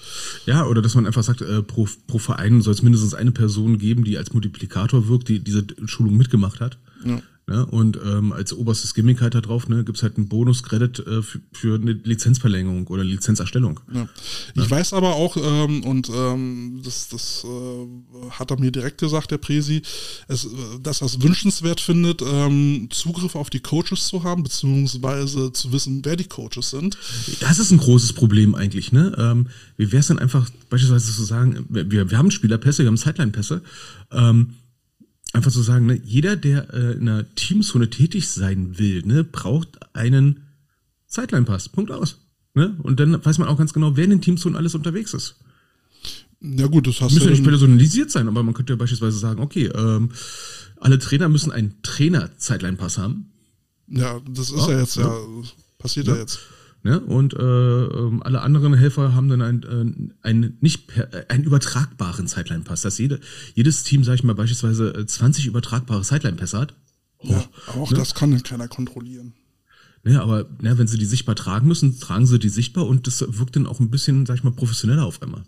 Ja, oder dass man einfach sagt, äh, pro, pro Verein soll es mindestens eine Person geben, die als Multiplikator wirkt, die diese Schulung mitgemacht hat. Ja. Ne? Und ähm, als oberstes Gimmick halt da drauf ne, gibt es halt einen Bonus-Credit äh, für, für, eine Lizenzverlängerung oder Lizenzerstellung. Ja. Ich ja. weiß aber auch, ähm, und ähm, das, das äh, hat er mir direkt gesagt, der Presi, es, dass er es wünschenswert findet, ähm, Zugriff auf die Coaches zu haben, beziehungsweise zu wissen, wer die Coaches sind. Das ist ein großes Problem eigentlich. Ne? Ähm, wie wäre es denn einfach beispielsweise zu sagen, wir, wir haben Spielerpässe, wir haben Sideline-Pässe, ähm, einfach zu so sagen, ne, jeder, der äh, in einer Teamzone tätig sein will, ne, braucht einen Sideline-Pass. Punkt aus. Ne? Und dann weiß man auch ganz genau, wer in den Teamzonen alles unterwegs ist. Ja gut, das hast Müssen ja nicht personalisiert sein, aber man könnte ja beispielsweise sagen, okay, ähm, alle Trainer müssen einen Trainer-Sideline-Pass haben. Ja, das ist ja, ja jetzt ja, ja passiert ja jetzt. Ne? Und äh, ähm, alle anderen Helfer haben dann einen, äh, einen nicht äh, einen übertragbaren Sideline-Pass. Dass jede, jedes Team, sag ich mal, beispielsweise 20 äh, übertragbare Sideline-Pässe hat. Oh, ja, aber auch ne? das kann keiner kontrollieren. Ne, aber ne, wenn sie die sichtbar tragen müssen, tragen sie die sichtbar und das wirkt dann auch ein bisschen, sag ich mal, professioneller auf einmal.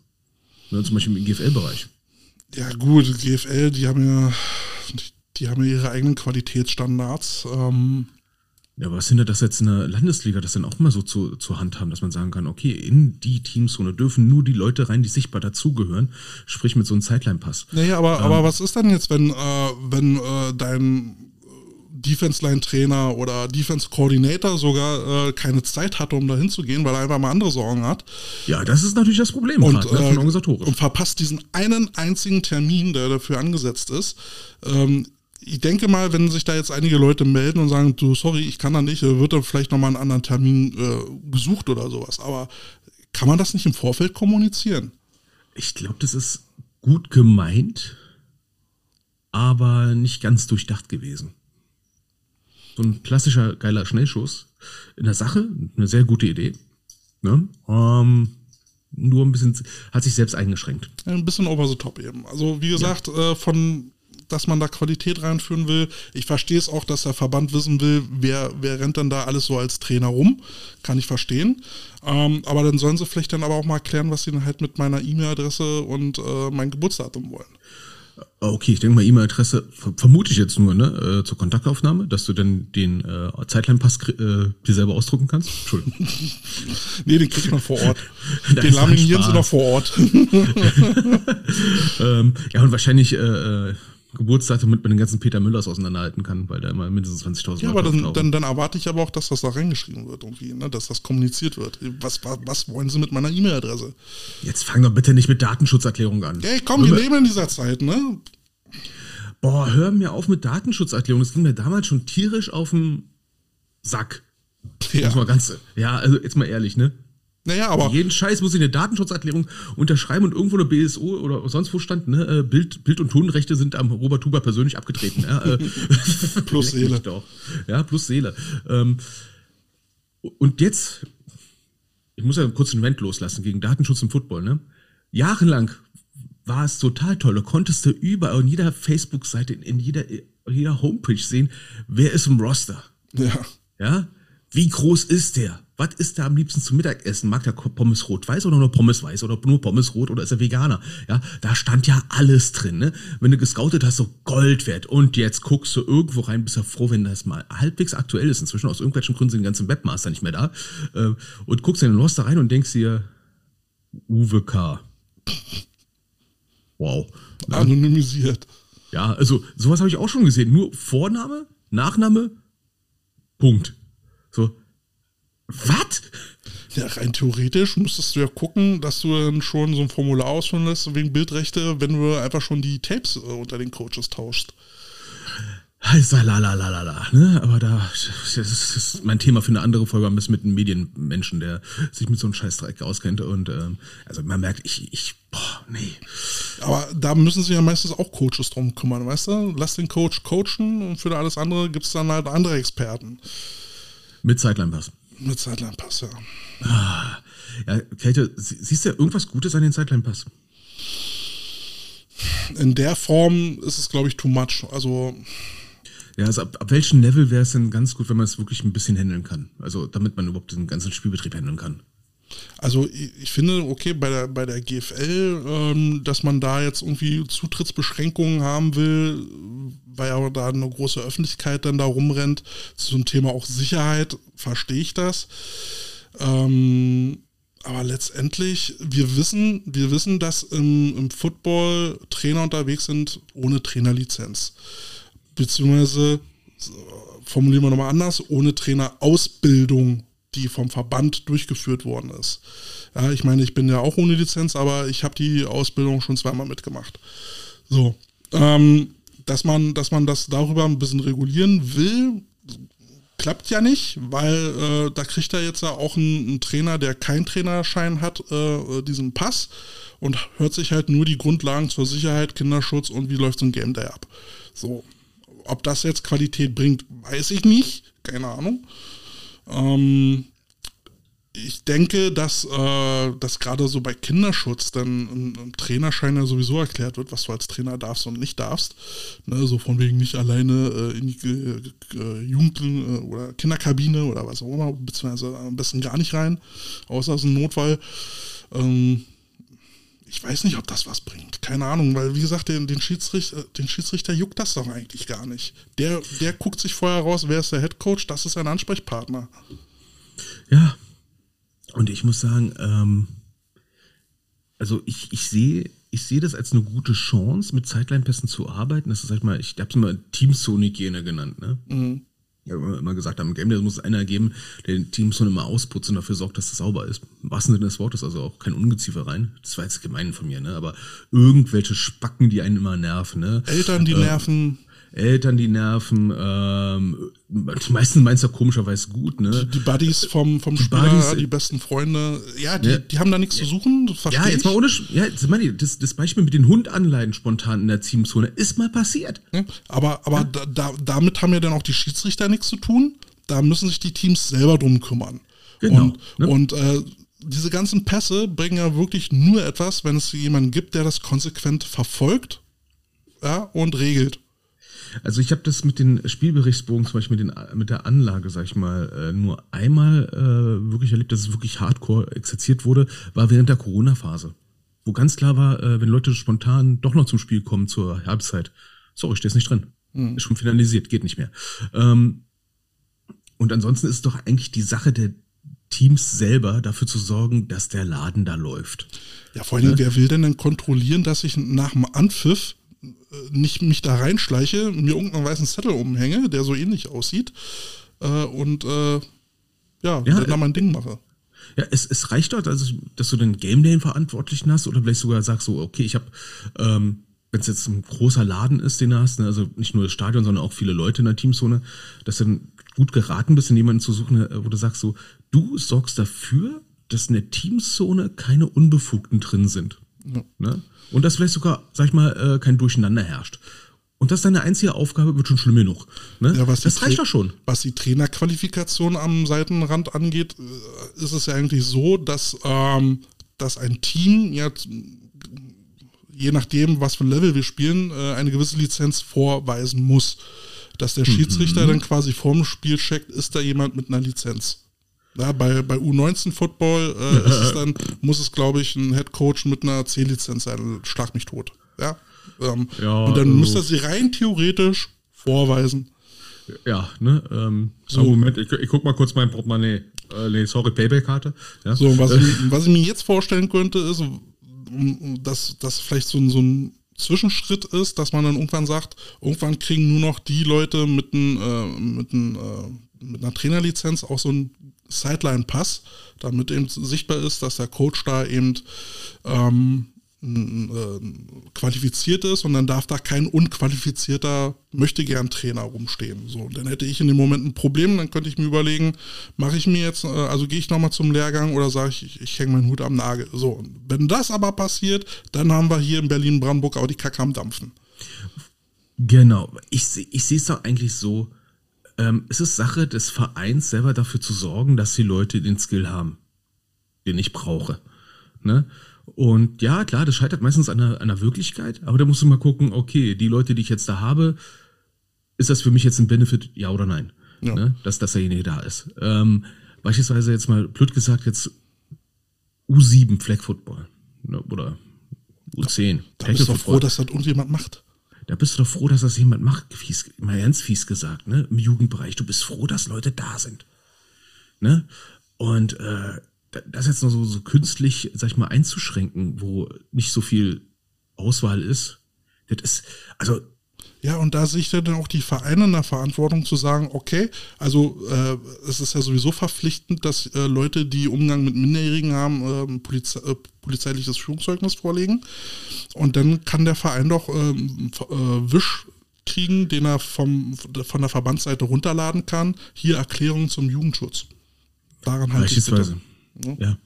Ne, zum Beispiel im GFL-Bereich. Ja, gut, GFL, die haben ja, die, die haben ja ihre eigenen Qualitätsstandards. Ähm, ja, aber was hindert das jetzt in der Landesliga, das dann auch mal so zu, zur Hand haben, dass man sagen kann, okay, in die Teamzone dürfen nur die Leute rein, die sichtbar dazugehören, sprich mit so einem Zeitline-Pass. Naja, aber, ähm, aber was ist dann jetzt, wenn, äh, wenn äh, dein Defense-Line-Trainer oder Defense-Coordinator sogar äh, keine Zeit hatte, um da hinzugehen, weil er einfach mal andere Sorgen hat. Ja, das ist natürlich das Problem und, grad, ne, äh, und verpasst diesen einen einzigen Termin, der dafür angesetzt ist. Ähm, ich denke mal, wenn sich da jetzt einige Leute melden und sagen, du, sorry, ich kann da nicht, wird dann vielleicht nochmal einen anderen Termin äh, gesucht oder sowas. Aber kann man das nicht im Vorfeld kommunizieren? Ich glaube, das ist gut gemeint, aber nicht ganz durchdacht gewesen. So ein klassischer geiler Schnellschuss in der Sache, eine sehr gute Idee. Ne? Ähm, nur ein bisschen, hat sich selbst eingeschränkt. Ein bisschen over the top eben. Also wie gesagt, ja. äh, von dass man da Qualität reinführen will. Ich verstehe es auch, dass der Verband wissen will, wer, wer rennt dann da alles so als Trainer rum. Kann ich verstehen. Ähm, aber dann sollen sie vielleicht dann aber auch mal erklären, was sie dann halt mit meiner E-Mail-Adresse und äh, mein Geburtsdatum wollen. Okay, ich denke mal E-Mail-Adresse vermute ich jetzt nur, ne, äh, zur Kontaktaufnahme, dass du dann den äh, Zeitline-Pass äh, dir selber ausdrucken kannst. Entschuldigung. nee, den kriegt man vor Ort. den laminieren sie noch vor Ort. ähm, ja, und wahrscheinlich äh, äh Geburtsdatum mit, mit den ganzen Peter Müllers auseinanderhalten kann, weil da immer mindestens 20.000 Ja, aber dann, dann, dann, erwarte ich aber auch, dass das da reingeschrieben wird irgendwie, ne? dass das kommuniziert wird. Was, was, was wollen Sie mit meiner E-Mail-Adresse? Jetzt fang doch bitte nicht mit Datenschutzerklärung an. Hey, komm, wir leben in dieser Zeit, ne? Boah, hör mir auf mit Datenschutzerklärung. Das ging mir damals schon tierisch auf den Sack. Ja. Mal ganz, ja, also jetzt mal ehrlich, ne? Naja, aber. Jeden Scheiß muss ich eine Datenschutzerklärung unterschreiben und irgendwo eine BSO oder sonst wo stand, ne? Äh, Bild, Bild- und Tonrechte sind am Robert Huber persönlich abgetreten. Ja? Äh, plus Seele. Doch. Ja, plus Seele. Ähm, und jetzt, ich muss ja kurz einen Vent loslassen gegen Datenschutz im Football, ne? Jahrelang war es total toll. Da konntest du überall in jeder Facebook-Seite, in jeder, in jeder Homepage sehen, wer ist im Roster. Ja. Ja? Wie groß ist der? Was ist der am liebsten zum Mittagessen? Mag der Pommes rot-weiß oder nur Pommes weiß oder nur Pommes rot oder ist er Veganer? Ja, da stand ja alles drin, ne? Wenn du gescoutet hast, so Gold wert. Und jetzt guckst du irgendwo rein, bist ja froh, wenn das mal halbwegs aktuell ist. Inzwischen aus irgendwelchen Gründen sind die ganzen Webmaster nicht mehr da. Äh, und guckst in den Roster rein und denkst dir, Uwe K. Wow. Ne? Anonymisiert. Ja, also sowas habe ich auch schon gesehen. Nur Vorname, Nachname, Punkt. Was? Ja, rein theoretisch müsstest du ja gucken, dass du dann schon so ein Formular ausfüllen lässt wegen Bildrechte, wenn du einfach schon die Tapes äh, unter den Coaches tauschst. Heißer la ne? Aber da, das ist, das ist mein Thema für eine andere Folge, ein bisschen mit einem Medienmenschen, der sich mit so einem Scheißdreck auskennt. Und ähm, also man merkt, ich, ich, boah, nee. Aber da müssen sich ja meistens auch Coaches drum kümmern, weißt du? Lass den Coach coachen und für alles andere gibt es dann halt andere Experten. Mit Sideline-Pass. Mit Sideline-Pass, ja. Ah, ja, Kälte, sie- siehst du irgendwas Gutes an den Sideline-Pass? In der Form ist es, glaube ich, too much. Also, Ja, also ab, ab welchem Level wäre es denn ganz gut, wenn man es wirklich ein bisschen handeln kann? Also damit man überhaupt den ganzen Spielbetrieb handeln kann. Also ich, finde, okay, bei der, bei der GFL, ähm, dass man da jetzt irgendwie Zutrittsbeschränkungen haben will, weil ja da eine große Öffentlichkeit dann da rumrennt, zu so einem Thema auch Sicherheit, verstehe ich das. Ähm, aber letztendlich, wir wissen, wir wissen, dass im, im Football Trainer unterwegs sind ohne Trainerlizenz. Beziehungsweise, formulieren wir nochmal anders, ohne Trainerausbildung, die vom Verband durchgeführt worden ist. Ja, ich meine, ich bin ja auch ohne Lizenz, aber ich habe die Ausbildung schon zweimal mitgemacht. So, ähm, dass man, dass man das darüber ein bisschen regulieren will, klappt ja nicht, weil äh, da kriegt er jetzt ja auch einen, Trainer, der keinen Trainerschein hat, äh, diesen Pass und hört sich halt nur die Grundlagen zur Sicherheit, Kinderschutz und wie läuft so ein Game Day ab. So, ob das jetzt Qualität bringt, weiß ich nicht, keine Ahnung. Ähm, ich denke, dass, äh, dass gerade so bei Kinderschutz dann im, im Trainerschein ja sowieso erklärt wird, was du als Trainer darfst und nicht darfst. Ne, so von wegen nicht alleine äh, in die äh, äh, Jugend- äh, oder Kinderkabine oder was auch immer, beziehungsweise am besten gar nicht rein, außer es ist ein Notfall. Ähm, ich weiß nicht, ob das was bringt. Keine Ahnung, weil wie gesagt, den, den, Schiedsrichter, den Schiedsrichter juckt das doch eigentlich gar nicht. Der, der guckt sich vorher raus, wer ist der Head Coach, das ist sein Ansprechpartner. Ja. Und ich muss sagen, ähm, also ich, ich sehe ich sehe das als eine gute Chance, mit Zeitline-Pässen zu arbeiten. Das ist, sag ich mal, ich habe es mal Teamzone-Hygiene genannt, ne? Ja, wir haben immer gesagt, am Game Day muss es einer geben, der den Teamzone immer ausputzt und dafür sorgt, dass es sauber ist. Im wahrsten Sinne des Wortes, also auch kein Ungeziefer rein. Das war jetzt gemein von mir, ne? Aber irgendwelche Spacken, die einen immer nerven, ne? Eltern, die nerven, Eltern, die nerven, ähm, die meisten meinen es ja komischerweise gut, ne? die Buddies vom, vom Spieler, Buddies, die besten Freunde. Ja, die, Ja. die haben da nichts zu suchen, Ja, jetzt mal ohne, ja, jetzt meine ich, das, das Beispiel mit den Hundanleihen spontan in der Teamzone ist mal passiert. Ja, Aber, aber da, da, damit haben ja dann auch die Schiedsrichter nichts zu tun. Da müssen sich die Teams selber drum kümmern. Genau, Und, ne? und äh, diese ganzen Pässe bringen ja wirklich nur etwas, wenn es jemanden gibt, der das konsequent verfolgt ja, und regelt. Also ich habe das mit den Spielberichtsbogen, zum Beispiel mit, den, mit der Anlage, sag ich mal, äh, nur einmal äh, wirklich erlebt, dass es wirklich hardcore exerziert wurde, war während der Corona-Phase. Wo ganz klar war, äh, wenn Leute spontan doch noch zum Spiel kommen zur Halbzeit, sorry, stehst nicht drin. Ist schon finalisiert, geht nicht mehr. Ähm, und ansonsten ist es doch eigentlich die Sache der Teams selber, dafür zu sorgen, dass der Laden da läuft. Ja, vor allem, wer will denn denn kontrollieren, dass ich nach dem Anpfiff nicht mich da reinschleiche, mir irgendeinen weißen Zettel umhänge, der so ähnlich aussieht äh, und äh, ja, Ja, dann da äh, mein Ding mache. Ja, es, es reicht dort, also, dass du den Game Day Verantwortlichen hast oder vielleicht sogar sagst so, okay, ich habe, ähm, wenn es jetzt ein großer Laden ist, den du hast, ne, also nicht nur das Stadion, sondern auch viele Leute in der Teamzone, dass du dann gut geraten bist, in jemanden zu suchen, äh, wo du sagst so, du sorgst dafür, dass in der Teamzone keine Unbefugten drin sind. Ne? Und dass vielleicht sogar, sag ich mal, äh, kein Durcheinander herrscht. Und das ist deine einzige Aufgabe, wird schon schlimm genug. Ne? Ja, das reicht doch schon. Was die Trainerqualifikation am Seitenrand angeht, äh, ist es ja eigentlich so, dass, ähm, dass ein Team jetzt, je nachdem, was für ein Level wir spielen, äh, eine gewisse Lizenz vorweisen muss. Dass der Schiedsrichter Mhm. dann quasi vorm Spiel checkt, ist da jemand mit einer Lizenz. Ja, bei, bei U19-Football äh, es dann, muss es, glaube ich, ein Headcoach mit einer C-Lizenz sein. Schlag mich tot. Ja. Ähm, Ja, und dann also- müsste er sie rein theoretisch vorweisen. Ja, ne? Ähm, so, Moment, ich, ich guck mal kurz mein Portemonnaie. Äh, nee, sorry, Payback-Karte. Ja. So, was, äh, ich, was ich mir jetzt vorstellen könnte, ist, dass, dass vielleicht so ein, so ein Zwischenschritt ist, dass man dann irgendwann sagt, irgendwann kriegen nur noch die Leute mit, ein, äh, mit, ein, äh, mit einer Trainerlizenz auch so einen Sideline-Pass, damit eben sichtbar ist, dass der Coach da eben ähm, äh, qualifiziert ist und dann darf da kein unqualifizierter möchtegern Trainer rumstehen. So, dann hätte ich in dem Moment ein Problem, dann könnte ich mir überlegen, mache ich mir jetzt, äh, also gehe ich nochmal zum Lehrgang oder sage ich, ich, ich hänge meinen Hut am Nagel. So, und wenn das aber passiert, dann haben wir hier in Berlin-Brandenburg auch die Kacke am Dampfen. Genau. Ich, ich sehe es doch eigentlich so, ähm, es ist Sache des Vereins selber dafür zu sorgen, dass die Leute den Skill haben, den ich brauche. Ne? Und ja, klar, das scheitert meistens an der, an der Wirklichkeit, aber da musst du mal gucken, okay, die Leute, die ich jetzt da habe, ist das für mich jetzt ein Benefit, ja oder nein? Ja. Ne? Dass, dass derjenige da ist. Ähm, beispielsweise jetzt mal blöd gesagt, jetzt U7 Flag Football ne? oder U10. Da, da bist du froh, dass das irgendjemand macht. Da bist du doch froh, dass das jemand macht, fies, mal ganz fies gesagt, ne? Im Jugendbereich. Du bist froh, dass Leute da sind. Ne? Und äh, das jetzt noch so, so künstlich, sag ich mal, einzuschränken, wo nicht so viel Auswahl ist, das ist, also. Ja, und da sehe ich dann auch die Vereine in der Verantwortung zu sagen, okay, also äh, es ist ja sowieso verpflichtend, dass äh, Leute, die Umgang mit Minderjährigen haben, äh, Polize äh, polizeiliches Führungszeugnis vorlegen. Und dann kann der Verein doch ähm, äh, Wisch kriegen, den er vom, von der Verbandsseite runterladen kann. Hier Erklärung zum Jugendschutz. Daran halte ich bitte. Ne? Ja.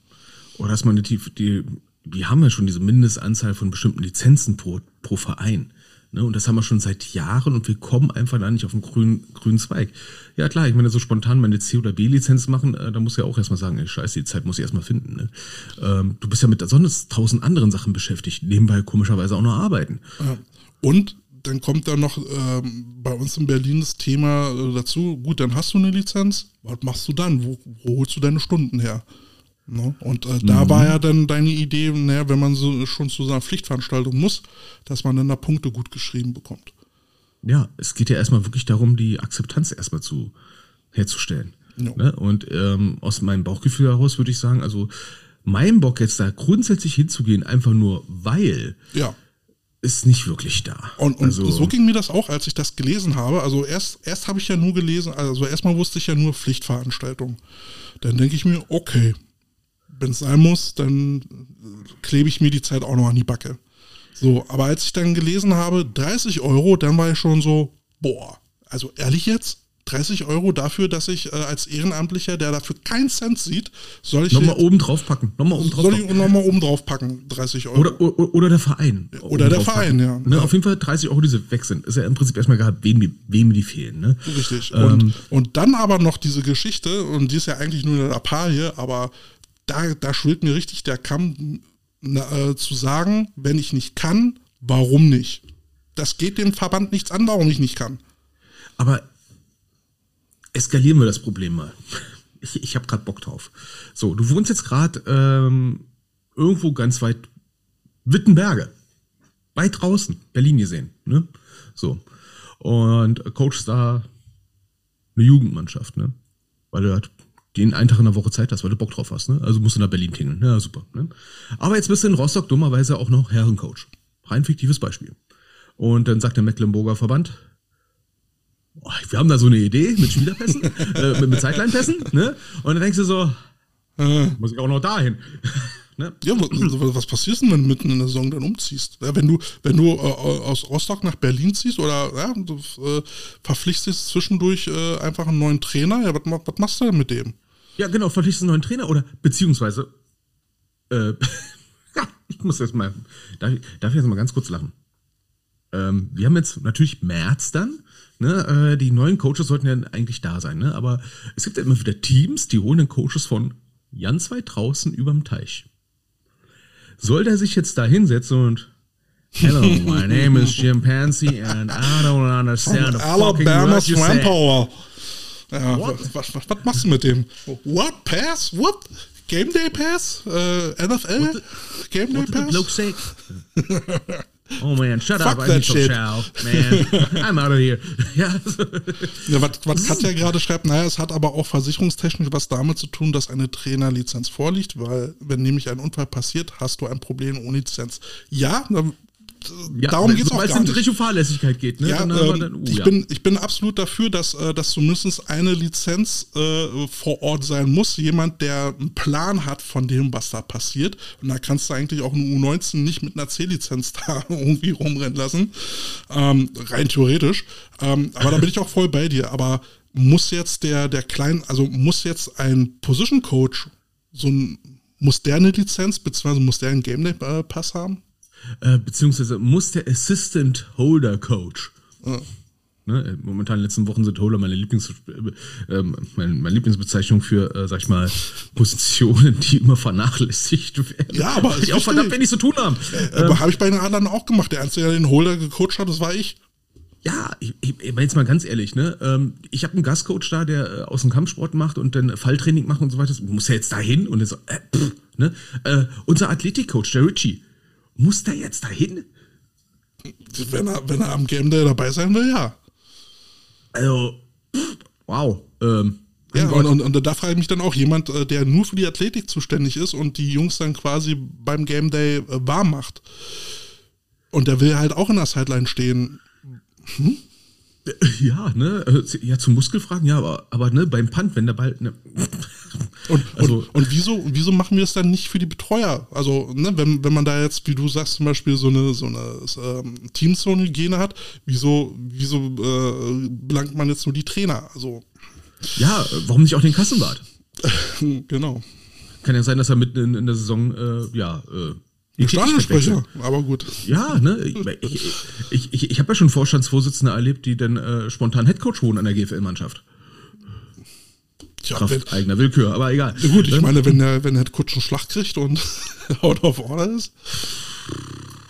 Oder dass man die, die, die haben ja schon diese Mindestanzahl von bestimmten Lizenzen pro, pro Verein. Ne? Und das haben wir schon seit Jahren und wir kommen einfach da nicht auf den grünen, grünen Zweig. Ja klar, ich meine, so spontan meine C- oder B-Lizenz machen, äh, da muss ja auch erstmal sagen, ey, scheiße, die Zeit muss ich erstmal finden. Ne? Ähm, du bist ja mit sonst tausend anderen Sachen beschäftigt, nebenbei komischerweise auch noch arbeiten. Und dann kommt da noch ähm, bei uns in Berlin das Thema äh, dazu, gut, dann hast du eine Lizenz, was machst du dann? Wo, wo holst du deine Stunden her? Ne? Und äh, da mhm. war ja dann deine Idee, naja, wenn man so schon zu so einer Pflichtveranstaltung muss, dass man dann da Punkte gut geschrieben bekommt. Ja, es geht ja erstmal wirklich darum, die Akzeptanz erstmal zu herzustellen. Ja. Ne? Und ähm, aus meinem Bauchgefühl heraus würde ich sagen, also mein Bock jetzt da grundsätzlich hinzugehen, einfach nur weil, ja. ist nicht wirklich da. Und, und also, so ging mir das auch, als ich das gelesen habe. Also erst, erst habe ich ja nur gelesen, also erstmal wusste ich ja nur Pflichtveranstaltung. Dann denke ich mir, okay, wenn es sein muss, dann klebe ich mir die Zeit auch noch an die Backe. So, aber als ich dann gelesen habe, 30 Euro, dann war ich schon so, boah, also ehrlich jetzt? 30 Euro dafür, dass ich äh, als Ehrenamtlicher, der dafür keinen Cent sieht, soll ich. Nochmal oben drauf packen. Nochmal oben drauf soll ich nochmal oben drauf packen, 30 Euro. Oder, oder, oder der Verein. Oder der Verein, ja. Ne, ja. Auf jeden Fall 30 Euro, die sie weg sind. Ist ja im Prinzip erstmal gehabt, wem die, wem die fehlen. Ne? Richtig. Ähm, und, und dann aber noch diese Geschichte, und die ist ja eigentlich nur eine Lappalie, aber da, da schwillt mir richtig der Kamm äh, zu sagen, wenn ich nicht kann, warum nicht? Das geht dem Verband nichts an, warum ich nicht kann. Aber eskalieren wir das Problem mal. Ich, ich habe gerade Bock drauf. So, du wohnst jetzt gerade ähm, irgendwo ganz weit Wittenberge. Weit draußen, Berlin gesehen. Ne? So. Und coachst da eine Jugendmannschaft, ne? Weil du halt den einen Tag in der Woche Zeit hast, weil du Bock drauf hast. Ne? Also musst du nach Berlin tingeln. Ja, super. Ne? Aber jetzt bist du in Rostock dummerweise auch noch Herrencoach. Rein fiktives Beispiel. Und dann sagt der Mecklenburger Verband, oh, wir haben da so eine Idee mit Spielerpässen, äh, mit, mit Zeitline-Pässen. Ne? Und dann denkst du so, äh, muss ich auch noch dahin. Ne? Ja, was passiert denn, wenn du mitten in der Saison dann umziehst? Ja, wenn du, wenn du äh, aus Rostock nach Berlin ziehst oder ja, du äh, verpflichtest zwischendurch äh, einfach einen neuen Trainer, ja, was, was machst du denn mit dem? Ja, genau, verpflichtest einen neuen Trainer oder beziehungsweise äh, ich muss jetzt mal, darf ich, darf ich jetzt mal ganz kurz lachen? Ähm, wir haben jetzt natürlich März dann, ne, äh, die neuen Coaches sollten ja eigentlich da sein, ne, aber es gibt ja immer wieder Teams, die holen den Coaches von ganz weit draußen überm Teich. Soll der sich jetzt da hinsetzen und Hello, my name is Jim Pansy and I don't understand a Alabama Swamp Power. Ja, was, was, was, machst du mit dem? What? Pass? What? Game Day Pass? Äh, NFL? The, Game Day Pass? Bloke say? Oh man, shut Fuck up, that shit. Chow, man. I'm out of here. ja, ja was, was Katja gerade schreibt, naja, es hat aber auch versicherungstechnisch was damit zu tun, dass eine Trainerlizenz vorliegt, weil wenn nämlich ein Unfall passiert, hast du ein Problem ohne Lizenz. Ja, Ja, darum geht es auch Weil es gar in nicht. Richtung Fahrlässigkeit geht, ne? Ja, ähm, dann- oh, ich, ja. bin, ich bin absolut dafür, dass, äh, dass zumindest eine Lizenz äh, vor Ort sein muss. Jemand, der einen Plan hat von dem, was da passiert. Und da kannst du eigentlich auch eine U19 nicht mit einer C-Lizenz da irgendwie rumrennen lassen. Ähm, rein theoretisch. Ähm, aber da bin ich auch voll bei dir. Aber muss jetzt der, der kleine, also muss jetzt ein Position Coach so ein, muss der eine Lizenz, beziehungsweise muss der einen Game Day äh, Pass haben? Äh, beziehungsweise muss der Assistant Holder Coach. Ja. Ne, äh, momentan in den letzten Wochen sind Holder meine, Lieblings, äh, ähm, meine, meine Lieblingsbezeichnung für, äh, sag ich mal, Positionen, die immer vernachlässigt werden. Ja, aber die auch verdammt wenig zu tun haben. Aber habe ich bei den anderen auch gemacht. Der Einzige, der den Holder gecoacht hat, das war ich. Ja, ich, ich, jetzt mal ganz ehrlich, ne? Ähm, ich habe einen Gastcoach da, der äh, aus dem Kampfsport macht und dann Falltraining macht und so weiter. Muss er jetzt dahin? Und dann so, äh, pff, ne? Äh, unser Athletikcoach, der Richie, muss der jetzt dahin? Wenn er, wenn er am Game Day dabei sein will, ja. Also, pff, wow. Ähm, Ja, und, und, und da frage ich mich dann auch, jemand, äh, der nur für die Athletik zuständig ist und die Jungs dann quasi beim Game Day äh, warm macht. Und der will halt auch in der Sideline stehen. ja, ne? äh, Ja, zu Muskelfragen, ja, aber, aber ne, beim Punt, wenn der Ball. Ne, Und, Also- und, und wieso, wieso machen wir es dann nicht für die Betreuer? Also, ne, wenn, wenn man da jetzt, wie du sagst, zum Beispiel so eine, so eine ähm, Teamzone-Hygiene hat, wieso, wieso äh, belangt man jetzt nur die Trainer? Also, ja, warum nicht auch den Kassenwart? genau. Kann ja sein, dass er mitten in, in der Saison, äh, ja, äh, Stadionsprecher, aber gut. Ja, ne? Ich, ich, ich, ich, ich habe ja schon Vorstandsvorsitzende erlebt, die dann äh, spontan Headcoach wurden an der GFL-Mannschaft. Tja, Kraft wenn, eigener Willkür, aber egal. gut, ich Ne? meine, wenn der, wenn der Kutsch einen Schlag kriegt und out of order ist,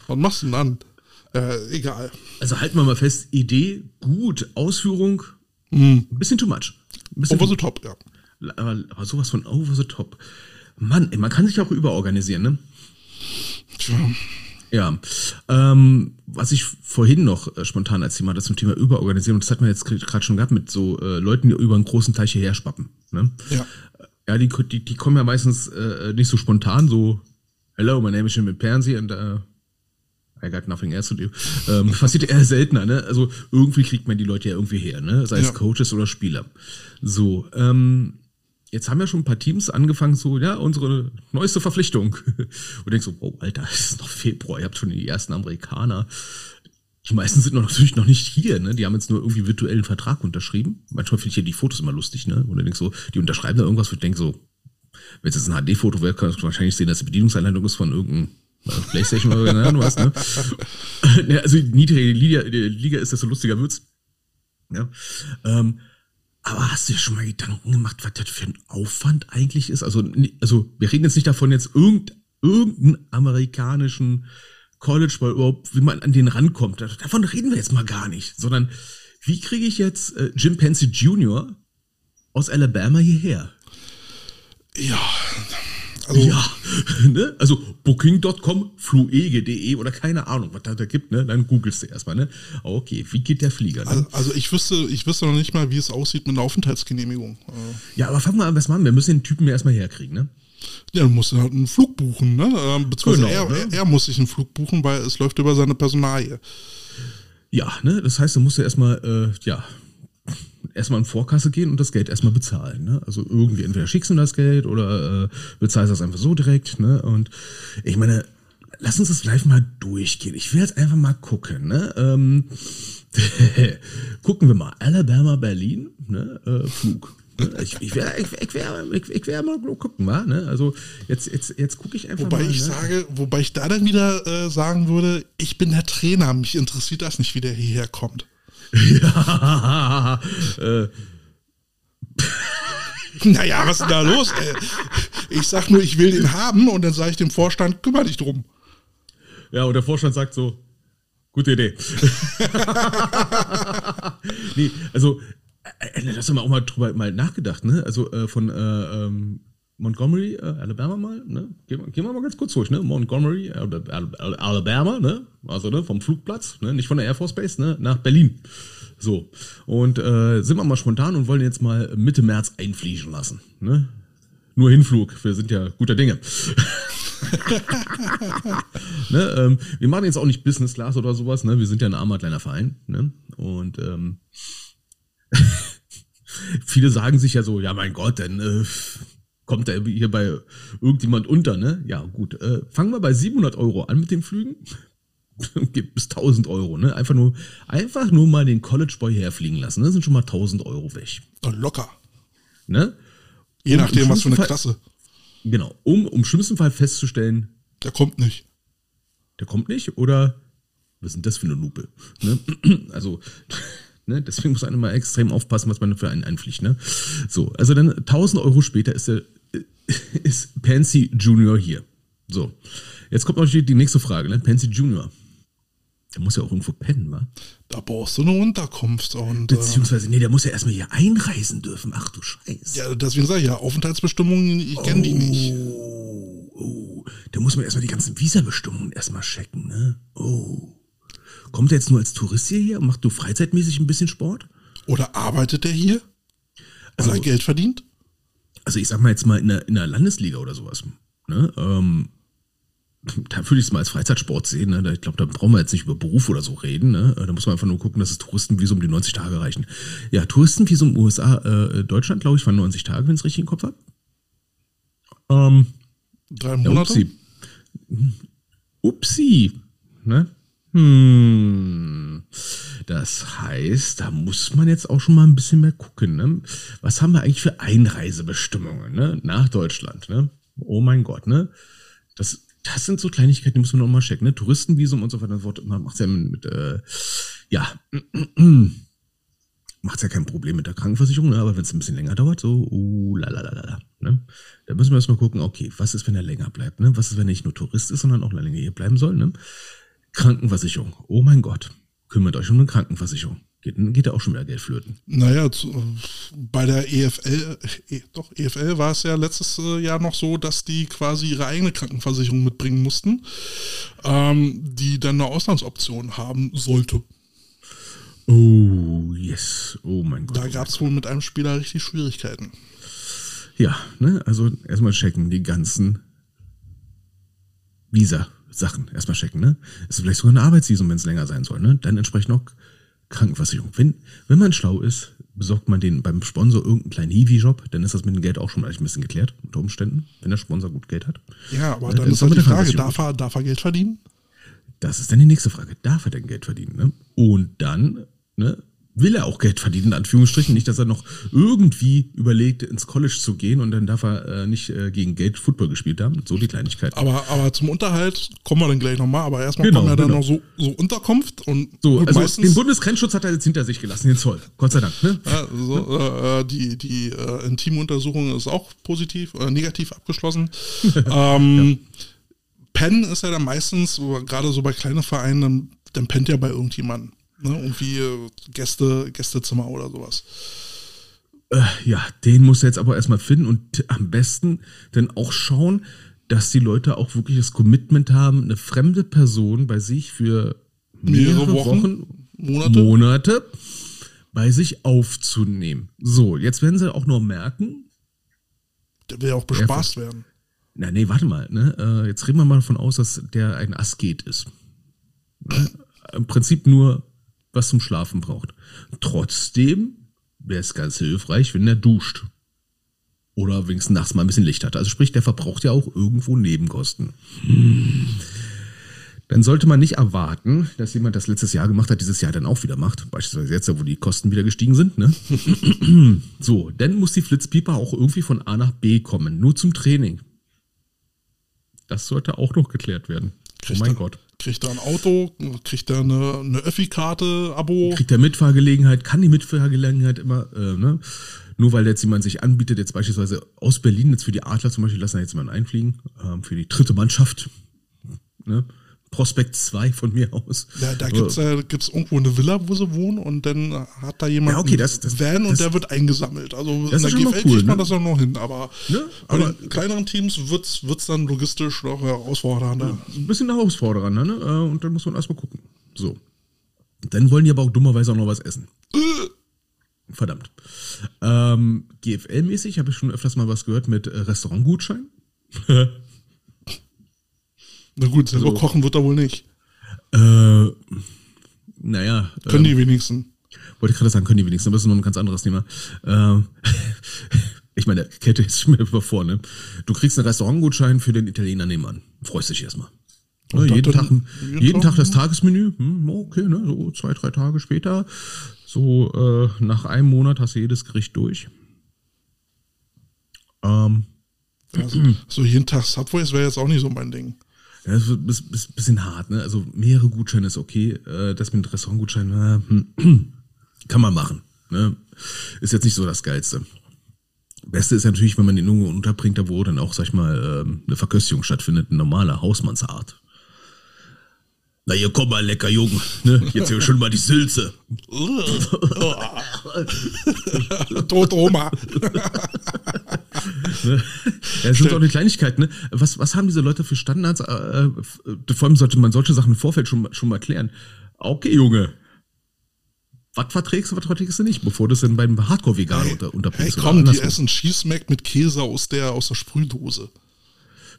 was machst du denn dann? Äh, egal. Also halten wir mal fest, Idee gut, Ausführung ein bisschen too much. Bisschen Over the top, ja. aber, aber sowas von over the top. Mann, ey, man kann sich auch überorganisieren, ne? Tja. Ja, ähm, was ich vorhin noch äh, spontan als Thema das zum Thema Überorganisieren, und das hat man jetzt gerade schon gehabt mit so äh, Leuten, die über einen großen Teich hierher spappen. Ne? Ja. Ja, die, die, die kommen ja meistens äh, nicht so spontan, so Hello, my name is Jim Pansy and uh, I got nothing else to do. Ähm, passiert eher seltener, ne? Also irgendwie kriegt man die Leute ja irgendwie her, ne? Sei es Ja. Coaches oder Spieler. So, ähm, jetzt haben ja schon ein paar Teams angefangen, so, ja, unsere neueste Verpflichtung. Und denkst so, oh, Alter, es ist noch Februar, ihr habt schon die ersten Amerikaner. Die meisten sind noch natürlich noch nicht hier, ne? Die haben jetzt nur irgendwie virtuellen Vertrag unterschrieben. Manchmal finde ich ja die Fotos immer lustig, ne? Und du denkst so, die unterschreiben da irgendwas, wo ich denk so, wenn es jetzt ein HD-Foto wäre, kannst du wahrscheinlich sehen, dass die Bedienungsanleitung ist von irgendeinem äh, Playstation oder keine Ahnung was, ne? Also, die Liga, Liga ist, desto lustiger wird's. Ja. Ähm, aber hast du dir schon mal Gedanken gemacht, was das für ein Aufwand eigentlich ist? Also, also wir reden jetzt nicht davon, jetzt irgend, irgendeinen amerikanischen College-Ball überhaupt, wie man an den rankommt. Davon reden wir jetzt mal gar nicht. Sondern wie kriege ich jetzt äh, Jim Pensy Jr. aus Alabama hierher? Ja. Also, Ja, ne? Also booking.com, fluege.de oder keine Ahnung, was da, da gibt, ne? Dann googelst du erstmal, ne? Okay, wie geht der Flieger? Ne? also, also ich wüsste, ich wüsste noch nicht mal, wie es aussieht mit einer Aufenthaltsgenehmigung. Äh, ja, aber fangen wir an, was machen wir? Wir müssen den Typen ja erstmal herkriegen, ne? Ja, dann musst du halt einen Flug buchen, ne? Ähm, Beziehungsweise Genau, er, ne? er muss sich einen Flug buchen, weil es läuft über seine Personalie. Ja, ne? Das heißt, du musst ja erstmal, äh, ja, erstmal in Vorkasse gehen und das Geld erstmal bezahlen, ne? Also irgendwie entweder schickst du das Geld oder äh, bezahlst das einfach so direkt, ne? Und ich meine, lass uns das live mal durchgehen. Ich will jetzt einfach mal gucken, ne? Ähm, gucken wir mal. Alabama, Berlin, ne? Äh, Flug. Ich, ich werde ich, ich wär, ich, ich wär mal gucken, wa? Ne? Also jetzt, jetzt, jetzt gucke ich einfach Wobei mal. ich ne? sage, wobei ich da dann wieder äh, sagen würde, ich bin der Trainer, mich interessiert das nicht, wie der hierher kommt. Ja, äh, Naja, was ist denn da los? Ey? Ich sag nur, ich will den haben und dann sage ich dem Vorstand, kümmere dich drum. Ja, und der Vorstand sagt so, gute Idee. nee, also, äh, äh, das haben wir auch mal drüber mal nachgedacht, ne? Also äh, von äh, ähm, Montgomery, äh, Alabama mal, ne? Gehen, wir- gehen wir mal ganz kurz durch, ne? Montgomery, Al- Al- Al- Alabama, ne? Also ne, vom Flugplatz, ne? Nicht von der Air Force Base, ne? Nach Berlin. So. Und äh, sind wir mal spontan und wollen jetzt mal Mitte März einfliegen lassen, ne? Nur Hinflug, wir sind ja guter Dinge. ne, ähm, wir machen jetzt auch nicht Business Class oder sowas, ne? Wir sind ja ein armer kleiner Verein, ne? Und ähm, viele sagen sich ja so, ja mein Gott, dann äh, kommt er hier bei irgendjemand unter, ne? Ja gut, äh, fangen wir bei 700 Euro an mit den Flügen. Gibt bis 1000 Euro, ne? Einfach nur, einfach nur mal den College Boy herfliegen lassen, ne? Sind schon mal 1000 Euro weg, Locker. ne? Je im nachdem, was für eine Fall- Klasse. Genau, um im schlimmsten Fall festzustellen, Der kommt nicht. der kommt nicht oder was sind das für eine Lupe? Ne? Also, ne, deswegen muss man immer extrem aufpassen, was man für einen einfliegt. Ne? So, also dann 1000 Euro später ist der ist Pansy Junior hier. So, jetzt kommt noch die nächste Frage. Ne? Pansy Junior, der muss ja auch irgendwo pennen, wa? Da brauchst du eine Unterkunft. Und äh, Beziehungsweise, nee, der muss ja erstmal hier einreisen dürfen. Ach du Scheiße. ja, deswegen sage ich ja, Aufenthaltsbestimmungen, ich kenne die nicht. Oh, oh, da muss man erstmal die ganzen Visabestimmungen erstmal checken, ne? Oh. Kommt er jetzt nur als Tourist hierher und macht du freizeitmäßig ein bisschen Sport? Oder arbeitet der hier? Weil Also- er Geld verdient? Also ich sag mal jetzt mal in der, in der Landesliga oder sowas. Ne? Ähm, da würde ich es mal als Freizeitsport sehen. Ne? Ich glaube, da brauchen wir jetzt nicht über Beruf oder so reden. Ne? Da muss man einfach nur gucken, dass das Touristenvisum die 90 Tage reichen. Ja, Touristenvisum USA, äh, Deutschland, glaube ich, waren 90 Tage, wenn ich es richtig im Kopf habe. Ähm, Drei Ja, Monate? upsi. Upsi. Ne? Hm. Das heißt, da muss man jetzt auch schon mal ein bisschen mehr gucken. Ne? Was haben wir eigentlich für Einreisebestimmungen ne? nach Deutschland? Ne? Oh mein Gott, ne? Das, das sind so Kleinigkeiten, die muss man noch mal checken. Ne? Touristenvisum und so weiter. und so fort. Man macht ja mit, äh, ja, macht ja kein Problem mit der Krankenversicherung, ne? aber wenn es ein bisschen länger dauert, so, uh, la la la la, la, ne? Da müssen wir erstmal gucken, okay, was ist, wenn er länger bleibt, ne? Was ist, wenn er nicht nur Tourist ist, sondern auch länger hier bleiben soll, ne? Krankenversicherung, oh mein Gott, kümmert euch um eine Krankenversicherung. Geht, geht da auch schon wieder Geld flöten. Naja, zu, bei der EFL, äh, doch, EFL war es ja letztes äh, Jahr noch so, dass die quasi ihre eigene Krankenversicherung mitbringen mussten, ähm, die dann eine Auslandsoption haben sollte. Oh, yes, oh mein Gott. Da gab es wohl mit einem Spieler richtig Schwierigkeiten. Ja, ne, also erstmal checken die ganzen Visa-Sachen. Erstmal checken, ne? Ist vielleicht sogar ein Arbeitsvisum, wenn es länger sein soll, ne? Dann entsprechend noch Krankenversicherung. Wenn, wenn man schlau ist, besorgt man den beim Sponsor irgendeinen kleinen Hiwi-Job, dann ist das mit dem Geld auch schon eigentlich ein bisschen geklärt, unter Umständen, wenn der Sponsor gut Geld hat. Ja, aber Ja, dann dann ist halt die Frage, darf er, darf er Geld verdienen? Das ist dann die nächste Frage. Darf er denn Geld verdienen? Ne? Und dann ne, will er auch Geld verdienen, in Anführungsstrichen. Nicht, dass er noch irgendwie überlegt, ins College zu gehen und dann darf er äh, nicht äh, gegen Geld Football gespielt haben. So die Kleinigkeit. Aber, aber zum Unterhalt kommen wir dann gleich nochmal. Aber erstmal Genau, kommen ja dann genau. noch so, so Unterkunft und So, gut, also meistens den Bundesgrenzschutz hat er jetzt hinter sich gelassen, den Zoll. Gott sei Dank. Ne? ja, so, äh, die, die äh, Intimuntersuchung ist auch positiv oder negativ abgeschlossen. ähm, Pennen ist ja dann meistens, gerade so bei kleinen Vereinen, dann, dann pennt ja bei irgendjemandem. Ne? Irgendwie äh, Gäste, Gästezimmer oder sowas. Äh, ja, den muss er jetzt aber erstmal finden und am besten dann auch schauen, dass die Leute auch wirklich das Commitment haben, eine fremde Person bei sich für mehrere, Mehrere Wochen, Wochen, Monate? Monate bei sich aufzunehmen. So, jetzt werden sie auch noch merken, Der will ja auch bespaßt werden. na nee, warte mal, ne? äh, jetzt reden wir mal davon aus, dass der ein Asket ist. Ne? Im Prinzip nur was zum Schlafen braucht. Trotzdem wäre es ganz hilfreich, wenn er duscht. Oder wenigstens nachts mal ein bisschen Licht hat. Also sprich, der verbraucht ja auch irgendwo Nebenkosten. Dann sollte man nicht erwarten, dass jemand das letztes Jahr gemacht hat, dieses Jahr dann auch wieder macht. Beispielsweise jetzt, wo die Kosten wieder gestiegen sind. Ne? so, dann muss die Flitzpieper auch irgendwie von A nach B kommen. Nur zum Training. Das sollte auch noch geklärt werden. Kriegt oh mein Gott. Kriegt er ein Auto, kriegt er eine, eine Öffi-Karte, Abo. Kriegt er Mitfahrgelegenheit, kann die Mitfahrgelegenheit immer, äh, ne? Nur weil jetzt jemand sich anbietet, jetzt beispielsweise aus Berlin, jetzt für die Adler zum Beispiel, lassen wir jetzt mal einfliegen, ähm, für die dritte Mannschaft. Ne? Prospekt 2 von mir aus. Ja, da gibt's äh, gibt's irgendwo eine Villa, wo sie wohnen und dann hat da jemand Ja, okay, das- das- einen Van und das- der wird eingesammelt. Also Das in ist der GFL cool, kriegt man ne? das auch noch hin, aber Ne? bei Aber- kleineren Teams wird's wird's dann logistisch noch herausfordernder. ein bisschen herausfordernd, ne? Äh, Und dann muss man erstmal gucken. So. Dann wollen die aber auch dummerweise auch noch was essen. Verdammt. Ähm, GFL-mäßig habe ich schon öfters mal was gehört mit äh, Restaurantgutschein. Na gut, selber So. kochen wird er wohl nicht. Äh, naja, Können ähm, die wenigsten. wollte ich gerade sagen, können die wenigstens, aber das ist noch ein ganz anderes Thema. Ähm, ich meine, Kette ist mir vor, ne? Du kriegst einen Restaurantgutschein für den Italiener nebenan. Freust dich erstmal. Ja, jeden, Tag, jeden Tag, das. Tagesmenü, hm, okay, ne? So zwei, drei Tage später. So äh, nach einem Monat hast du jedes Gericht durch. Ähm, Also, so jeden Tag Subways wäre jetzt auch nicht so mein Ding. Ja, das ist ein bisschen- hart, ne? Also mehrere Gutscheine ist okay. Äh, Das mit Restaurantgutschein äh, kann man machen. Ne? Ist jetzt nicht so das Geilste. Beste ist natürlich, wenn man den irgendwo unterbringt, da wo dann auch, sag ich mal, ähm, eine Verköstigung stattfindet, eine normale Hausmannsart. Na, hier komm mal, lecker Jung. Ne? Jetzt hier schon mal die Sülze. Tot Oma. Ne? Ja, es sind auch die Kleinigkeiten. Ne? Was, was haben diese Leute für Standards? Äh, äh, vor allem sollte man solche Sachen im Vorfeld schon, mal- schon mal klären. Okay, Junge. Was verträgst du, was verträgst du nicht, bevor du es dann beim Hardcore-Vegan Hey, unter, hey unterbringst? oder komm, die essen Cheese Mac mit Käse aus der, aus der Sprühdose.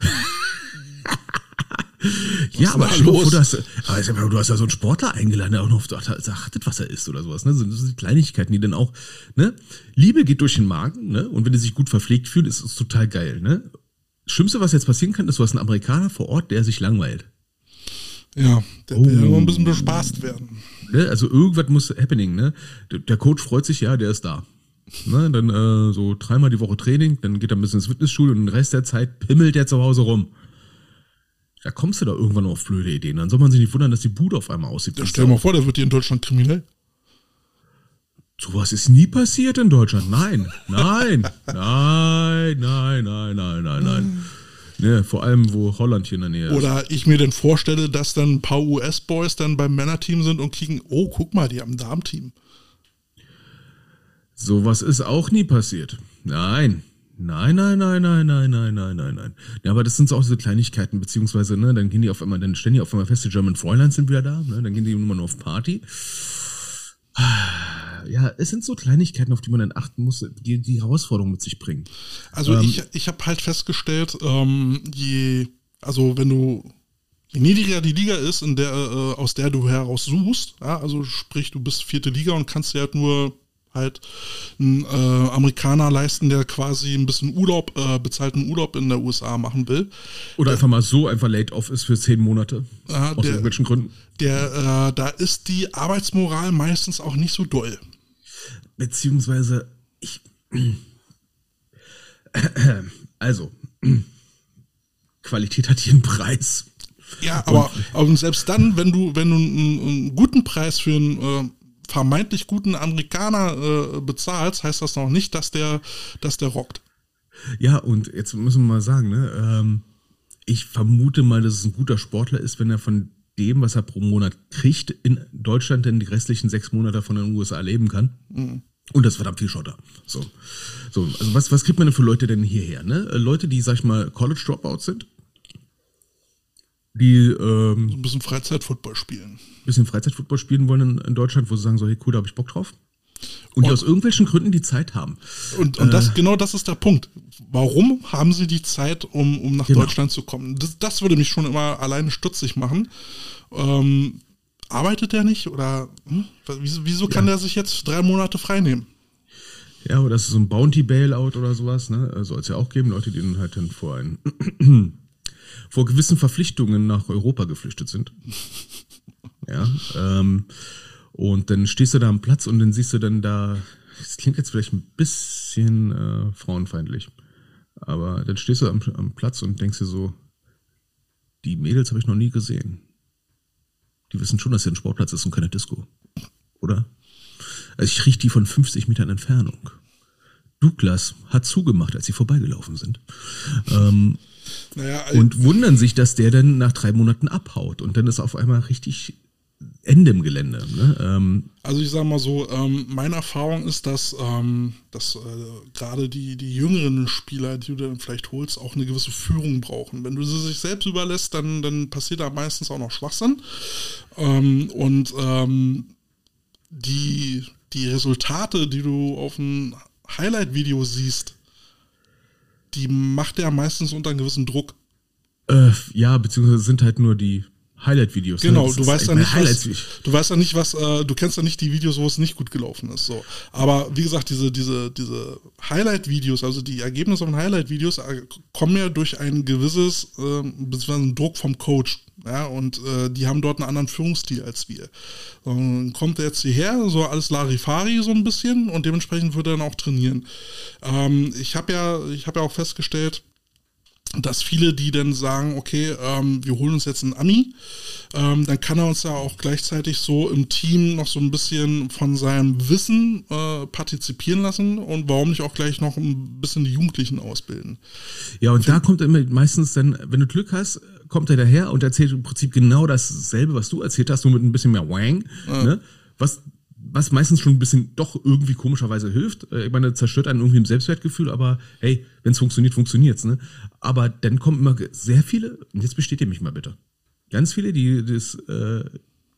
Ja, aber los? du hast, aber du hast ja so einen Sportler eingeladen, der auch noch achtet, was er isst oder sowas. Ne? So, das sind die Kleinigkeiten, die dann auch, ne? Liebe geht durch den Magen, ne? Und wenn die sich gut verpflegt fühlen, ist es total geil, ne? Schlimmste, was jetzt passieren kann, ist, du hast einen Amerikaner vor Ort, der sich langweilt. Ja, der Oh. will immer ein bisschen bespaßt werden. Ne? Also irgendwas muss happening, ne? Der, Coach freut sich, ja, der ist da. Ne? Dann äh, so dreimal die Woche Training, dann geht er ein bisschen ins Fitnessstudio und den Rest der Zeit pimmelt der zu Hause rum. Da kommst du da irgendwann auf blöde Ideen. Dann soll man sich nicht wundern, dass die Bude auf einmal aussieht. Ja, stell dir mal vor, der wird hier in Deutschland kriminell. Sowas ist nie passiert in Deutschland. Nein, nein, nein, nein, nein, nein, nein, nein. Ne, vor allem, wo Holland hier in der Nähe ist. Oder ich mir denn vorstelle, dass dann ein paar US-Boys dann beim Männerteam sind und kicken, oh, guck mal, die haben ein Darmteam. Sowas ist auch nie passiert. Nein. Nein, nein, nein, nein, nein, nein, nein, nein, nein. Ja, aber das sind so auch so Kleinigkeiten, beziehungsweise, ne, dann gehen die auf einmal, dann stellen die auf einmal fest, die German Fräuleins sind wieder da, ne, dann gehen die immer nur auf Party. Ja, es sind so Kleinigkeiten, auf die man dann achten muss, die die Herausforderungen mit sich bringen. Also Ähm. ich, ich habe halt festgestellt, ähm, je, also wenn du, je niedriger die Liga ist, in der, äh, aus der du heraus suchst, ja, also sprich, du bist vierte Liga und kannst dir halt nur halt einen äh, Amerikaner leisten, der quasi ein bisschen Urlaub, äh, bezahlten Urlaub in der USA machen will. Oder einfach mal so einfach late off ist für zehn Monate. Ja, aus der- irgendwelchen Gründen. Der, äh, da ist die Arbeitsmoral meistens auch nicht so doll. Beziehungsweise, ich. Also, Qualität hat hier einen Preis. Ja, aber, aber selbst dann, wenn du, wenn du einen, einen guten Preis für einen äh, vermeintlich guten Amerikaner äh, bezahlst, heißt das noch nicht, dass der, dass der rockt. Ja, und jetzt müssen wir mal sagen, ne, ähm, ich vermute mal, dass es ein guter Sportler ist, wenn er von dem, was er pro Monat kriegt, in Deutschland dann die restlichen sechs Monate von den USA leben kann. Und das ist verdammt viel Schotter. So. So, also was, was kriegt man denn für Leute denn hierher? Ne? Leute, die, sag ich mal, College Dropouts sind, die ähm, ein bisschen Freizeitfootball spielen. bisschen Freizeitfootball spielen wollen in, in Deutschland, wo sie sagen so, hey cool, da habe ich Bock drauf. Und die Und- aus irgendwelchen Gründen die Zeit haben. Und, und das, genau das ist der Punkt. Warum haben sie die Zeit, um, um nach Genau. Deutschland zu kommen? Das, das würde mich schon immer alleine stutzig machen. Ähm, arbeitet der nicht? Oder hm? wieso, wieso kann der sich jetzt drei Monate frei nehmen? Ja, oder das ist so ein Bounty-Bailout oder sowas, ne? Soll es ja auch geben, Leute, die dann halt dann vor ein, vor gewissen Verpflichtungen nach Europa geflüchtet sind. Ja. Ähm, und dann stehst du da am Platz und dann siehst du dann da, das klingt jetzt vielleicht ein bisschen äh, frauenfeindlich, aber dann stehst du am, am Platz und denkst dir so, die Mädels habe ich noch nie gesehen. Die wissen schon, dass hier ein Sportplatz ist und keine Disco. Oder? Also ich rieche die von 50 Metern Entfernung. Douglas hat zugemacht, als sie vorbeigelaufen sind. Ähm, Naja, und wundern sich, dass der dann nach drei Monaten abhaut. Und dann ist auf einmal richtig Ende im Gelände. Ne? Ähm, Also ich sage mal so, ähm, meine Erfahrung ist, dass, ähm, dass äh, gerade die, die jüngeren Spieler, die du dann vielleicht holst, auch eine gewisse Führung brauchen. Wenn du sie sich selbst überlässt, dann, dann passiert da meistens auch noch Schwachsinn. Ähm, und ähm, die, die Resultate, die du auf einem Highlight-Video siehst, die macht er meistens unter einem gewissen Druck. Äh, ja, beziehungsweise sind halt nur die Highlight-Videos. ne? Genau, Das du weißt ja nicht, was, du weißt ja nicht, was, äh, du kennst ja nicht die Videos, wo es nicht gut gelaufen ist. So. Aber wie gesagt, diese, diese, diese Highlight-Videos, also die Ergebnisse von Highlight-Videos äh, kommen ja durch ein gewisses, äh, beziehungsweise einen Druck vom Coach. Ja, und äh, die haben dort einen anderen Führungsstil als wir. Dann kommt er jetzt hierher, so alles Larifari so ein bisschen und dementsprechend wird er dann auch trainieren. Ähm, ich habe ja, ich habe ja auch festgestellt, dass viele, die dann sagen, okay, ähm, wir holen uns jetzt einen Ami, ähm, dann kann er uns ja auch gleichzeitig so im Team noch so ein bisschen von seinem Wissen äh, partizipieren lassen und warum nicht auch gleich noch ein bisschen die Jugendlichen ausbilden. Ja, und da kommt immer meistens dann, wenn du Glück hast, kommt er daher und erzählt im Prinzip genau dasselbe, was du erzählt hast, nur mit ein bisschen mehr Wang. Ne? Was, was meistens schon ein bisschen doch irgendwie komischerweise hilft. Äh, Ich meine, zerstört einen irgendwie im Selbstwertgefühl, aber hey, wenn es funktioniert, funktioniert's. Ne? Aber dann kommen immer sehr viele, und jetzt bestätigt mich mal bitte. Ganz viele, die das, äh,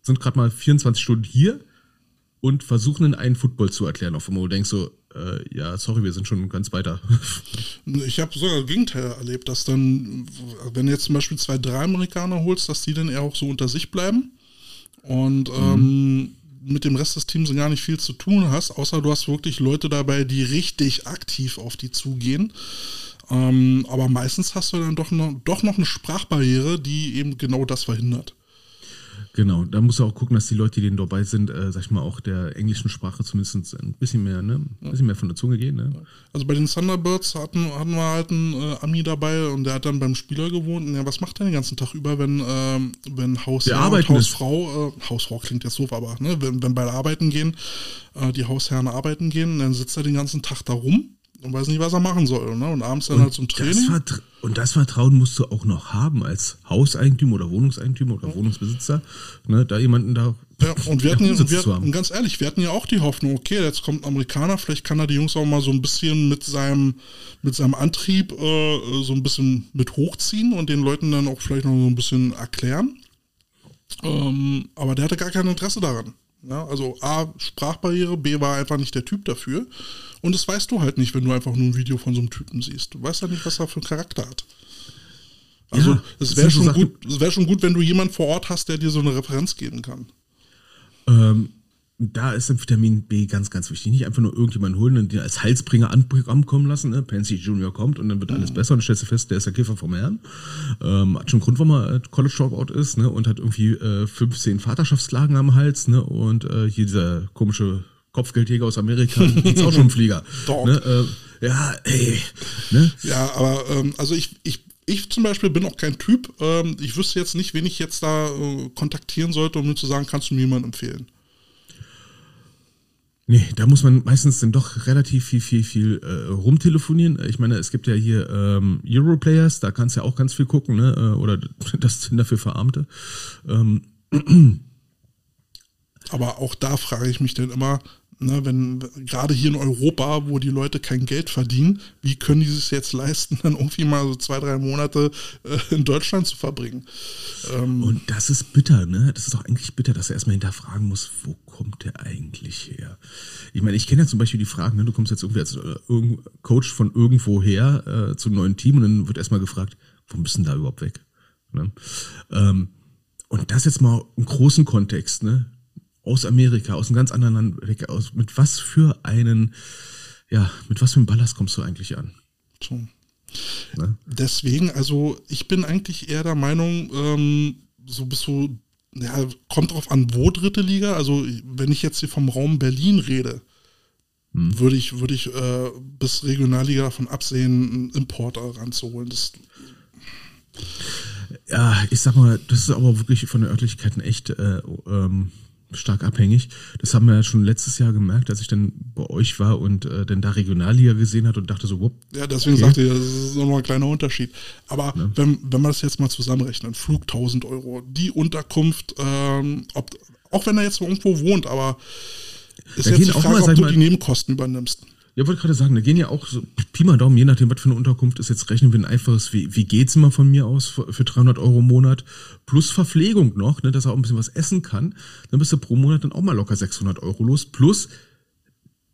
sind gerade mal 24 Stunden hier und versuchen in einen Football zu erklären, auf wo du denkst so, äh, ja, sorry, wir sind schon ganz weiter. Ich habe sogar das Gegenteil erlebt, dass dann, wenn du jetzt zum Beispiel zwei, drei Amerikaner holst, dass die dann eher auch so unter sich bleiben und ähm, mit dem Rest des Teams gar nicht viel zu tun hast, außer du hast wirklich Leute dabei, die richtig aktiv auf die zugehen. Ähm, aber meistens hast du dann doch noch, doch noch eine Sprachbarriere, die eben genau das verhindert. Genau, da musst du auch gucken, dass die Leute, die denen dabei sind, äh, sag ich mal, auch der englischen Sprache zumindest ein bisschen mehr, ne, ein bisschen mehr von der Zunge gehen, ne? Also bei den Thunderbirds hatten, hatten wir halt einen äh, Ami dabei und der hat dann beim Spieler gewohnt. Und ja, was macht der den ganzen Tag über, wenn, ähm, wenn Hausherr und. Hausfrau, äh, Hausfrau klingt jetzt doof, aber ne, wenn, wenn beide arbeiten gehen, äh, die Hausherren arbeiten gehen, dann sitzt er den ganzen Tag da rum und weiß nicht, was er machen soll. Ne? Und abends dann halt zum Das Training. Vertra und das Vertrauen musst du auch noch haben als Hauseigentümer oder Wohnungseigentümer oder Wohnungsbesitzer, ne, da jemanden da Ja, und wir hatten, Ja, ja, wir, und ganz ehrlich, wir hatten ja auch die Hoffnung, okay, jetzt kommt ein Amerikaner, vielleicht kann er die Jungs auch mal so ein bisschen mit seinem, mit seinem Antrieb äh, so ein bisschen mit hochziehen und den Leuten dann auch vielleicht noch so ein bisschen erklären. Ähm, aber der hatte gar kein Interesse daran. Ja, also A, Sprachbarriere, B war einfach nicht der Typ dafür. Und das weißt du halt nicht, wenn du einfach nur ein Video von so einem Typen siehst. Du weißt ja nicht, was er für einen Charakter hat. Also es wäre so schon, Sachen- gut, es wär schon gut, wenn du jemanden vor Ort hast, der dir so eine Referenz geben kann. Ähm, da ist dann Vitamin B ganz, ganz wichtig. Nicht einfach nur irgendjemanden holen und den als Halsbringer an- ankommen lassen. Ne? Pansy Junior kommt und dann wird alles besser und dann stellst du fest, der ist der Kiffer vom Herrn. Ähm, hat schon Grund, warum er äh, College Dropout ist ne? und hat irgendwie äh, 15 Vaterschaftsklagen am Hals ne? und äh, hier dieser komische Kopfgeldjäger aus Amerika ist auch schon ein Flieger. Ne? Äh, ja, ey. Ne? Ja, aber ähm, also ich, ich, ich zum Beispiel bin auch kein Typ. Ähm, ich wüsste jetzt nicht, wen ich jetzt da äh, kontaktieren sollte, um mir zu sagen, kannst du mir jemanden empfehlen? Nee, da muss man meistens dann doch relativ viel, viel, viel äh, rumtelefonieren. Ich meine, es gibt ja hier ähm, Europlayers, da kannst du ja auch ganz viel gucken, ne? Äh, Oder das Tinder für Verarmte. Ähm, Aber auch da frage ich mich dann immer, ne, wenn gerade hier in Europa, wo die Leute kein Geld verdienen, wie können die es jetzt leisten, dann irgendwie mal so zwei, drei Monate äh, in Deutschland zu verbringen? Ähm, und das ist bitter, ne? Das ist doch eigentlich bitter, dass er erstmal hinterfragen muss, wo kommt der eigentlich her? Ich meine, ich kenne ja zum Beispiel die Fragen, ne? du kommst jetzt irgendwie als äh, Coach von irgendwo her äh, zum neuen Team und dann wird erstmal gefragt, wo denn da überhaupt weg? Ne? Ähm, und das jetzt mal im großen Kontext, ne? Aus Amerika, aus einem ganz anderen Land weg, aus, mit was für einen, ja, mit was für einem Ballast kommst du eigentlich an? so. Ne? Deswegen, also ich bin eigentlich eher der Meinung, ähm, so bis so, ja, kommt drauf an, wo dritte Liga. Also wenn ich jetzt hier vom Raum Berlin rede, würde ich, würde ich äh, bis Regionalliga davon absehen, einen Importer ranzuholen. Das, Ja, ich sag mal, das ist aber wirklich von den Örtlichkeiten echt äh, ähm, stark abhängig. Das haben wir ja schon letztes Jahr gemerkt, als ich dann bei euch war und äh, dann da Regionalliga gesehen hat und dachte so, wupp, ja, deswegen Okay. sagte ich, das ist nochmal ein kleiner Unterschied. Aber wenn, wenn man das jetzt mal zusammenrechnet, Flug 1000 Euro, die Unterkunft, ähm, ob, auch wenn er jetzt irgendwo wohnt, aber ist Da jetzt die auch Frage, mal, ob du mal- die Nebenkosten übernimmst. Ja, wollte gerade sagen, da gehen ja auch so Pi mal Daumen, je nachdem, was für eine Unterkunft ist. Jetzt rechnen wir ein einfaches wie, wie geht's immer von mir aus für, für 300 Euro im Monat plus Verpflegung noch, ne, dass er auch ein bisschen was essen kann. Dann bist du pro Monat dann auch mal locker 600 Euro los. Plus,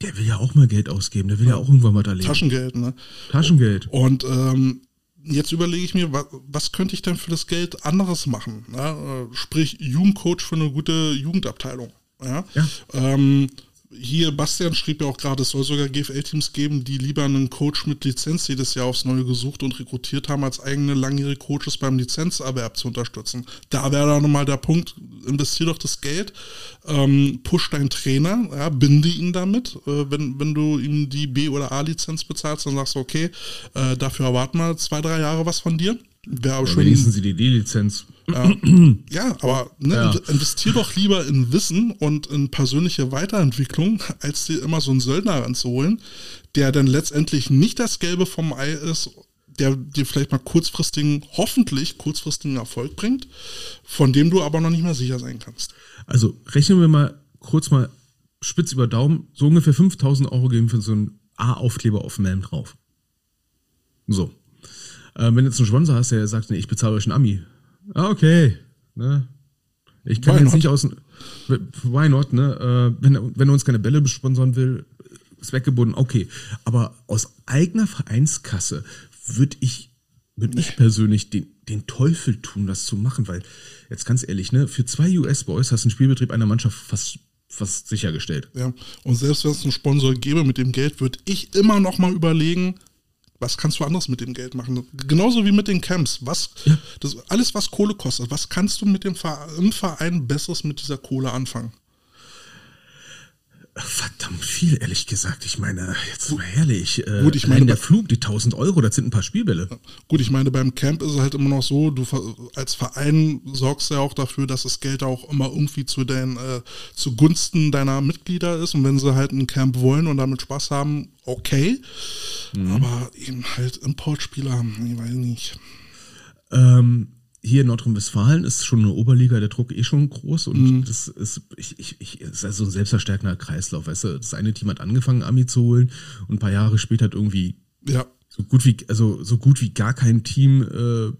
der will ja auch mal Geld ausgeben, der will ja auch irgendwann mal da leben. Taschengeld, ne? Taschengeld. Und ähm, jetzt überlege ich mir, was, was, könnte ich denn für das Geld anderes machen? Ja? Äh, sprich, Jugendcoach für eine gute Jugendabteilung. Ja. ja. Ähm, hier, Bastian schrieb ja auch gerade, es soll sogar GFL-Teams geben, die lieber einen Coach mit Lizenz jedes Jahr aufs Neue gesucht und rekrutiert haben, als eigene langjährige Coaches beim Lizenzerwerb zu unterstützen. Da wäre dann nochmal der Punkt, investier doch das Geld, ähm, push deinen Trainer, ja, binde ihn damit. Äh, wenn, wenn du ihm die B- oder A-Lizenz bezahlst, dann sagst du, okay, äh, dafür erwarten wir zwei, drei Jahre was von dir. Wäre aber schon. Wenigstens die D-Lizenz. Ja, ja aber ne, ja. investier doch lieber in Wissen und in persönliche Weiterentwicklung, als dir immer so einen Söldner ranzuholen, der dann letztendlich nicht das Gelbe vom Ei ist, der dir vielleicht mal kurzfristigen, hoffentlich kurzfristigen Erfolg bringt, von dem du aber noch nicht mehr sicher sein kannst. Also rechnen wir mal kurz mal spitz über Daumen, so ungefähr 5000 Euro geben für so einen A-Aufkleber auf dem Helm drauf. So. Äh, wenn du jetzt einen Sponsor hast, der sagt, nee, ich bezahle euch einen Ami. Ah, okay. Ne? Ich kann why jetzt not? nicht aus. Why not, ne? Äh, wenn, wenn er uns keine Bälle besponsoren will, ist weggebunden, okay. Aber aus eigener Vereinskasse würde ich, würd nee. ich persönlich den, den Teufel tun, das zu machen, weil, jetzt ganz ehrlich, ne, für zwei US-Boys hast du einen Spielbetrieb einer Mannschaft fast fast sichergestellt. Ja, und selbst wenn es einen Sponsor gäbe mit dem Geld, würde ich immer noch mal überlegen, was kannst du anderes mit dem Geld machen? Genauso wie mit den Camps. Was, ja. das, alles, was Kohle kostet, was kannst du mit dem Verein, im Verein Besseres mit dieser Kohle anfangen? Verdammt viel, ehrlich gesagt. Ich meine, jetzt mal herrlich. Äh, Gut, ich meine, der Flug, die 1000 Euro, das sind ein paar Spielbälle. Gut, ich meine, beim Camp ist es halt immer noch so, du als Verein sorgst ja auch dafür, dass das Geld auch immer irgendwie zu den, äh, zugunsten deiner Mitglieder ist. Und wenn sie halt ein Camp wollen und damit Spaß haben, okay. Mhm. Aber eben halt Importspieler, ich weiß nicht. Ähm, hier in Nordrhein-Westfalen ist schon eine Oberliga, der Druck eh schon groß und mhm. das ist, ich, ich, ich, ist also ein selbstverstärkender Kreislauf. Weißt du, das eine Team hat angefangen, Ami zu holen und ein paar Jahre später hat irgendwie ja. so gut wie, also so gut wie gar kein Team, äh,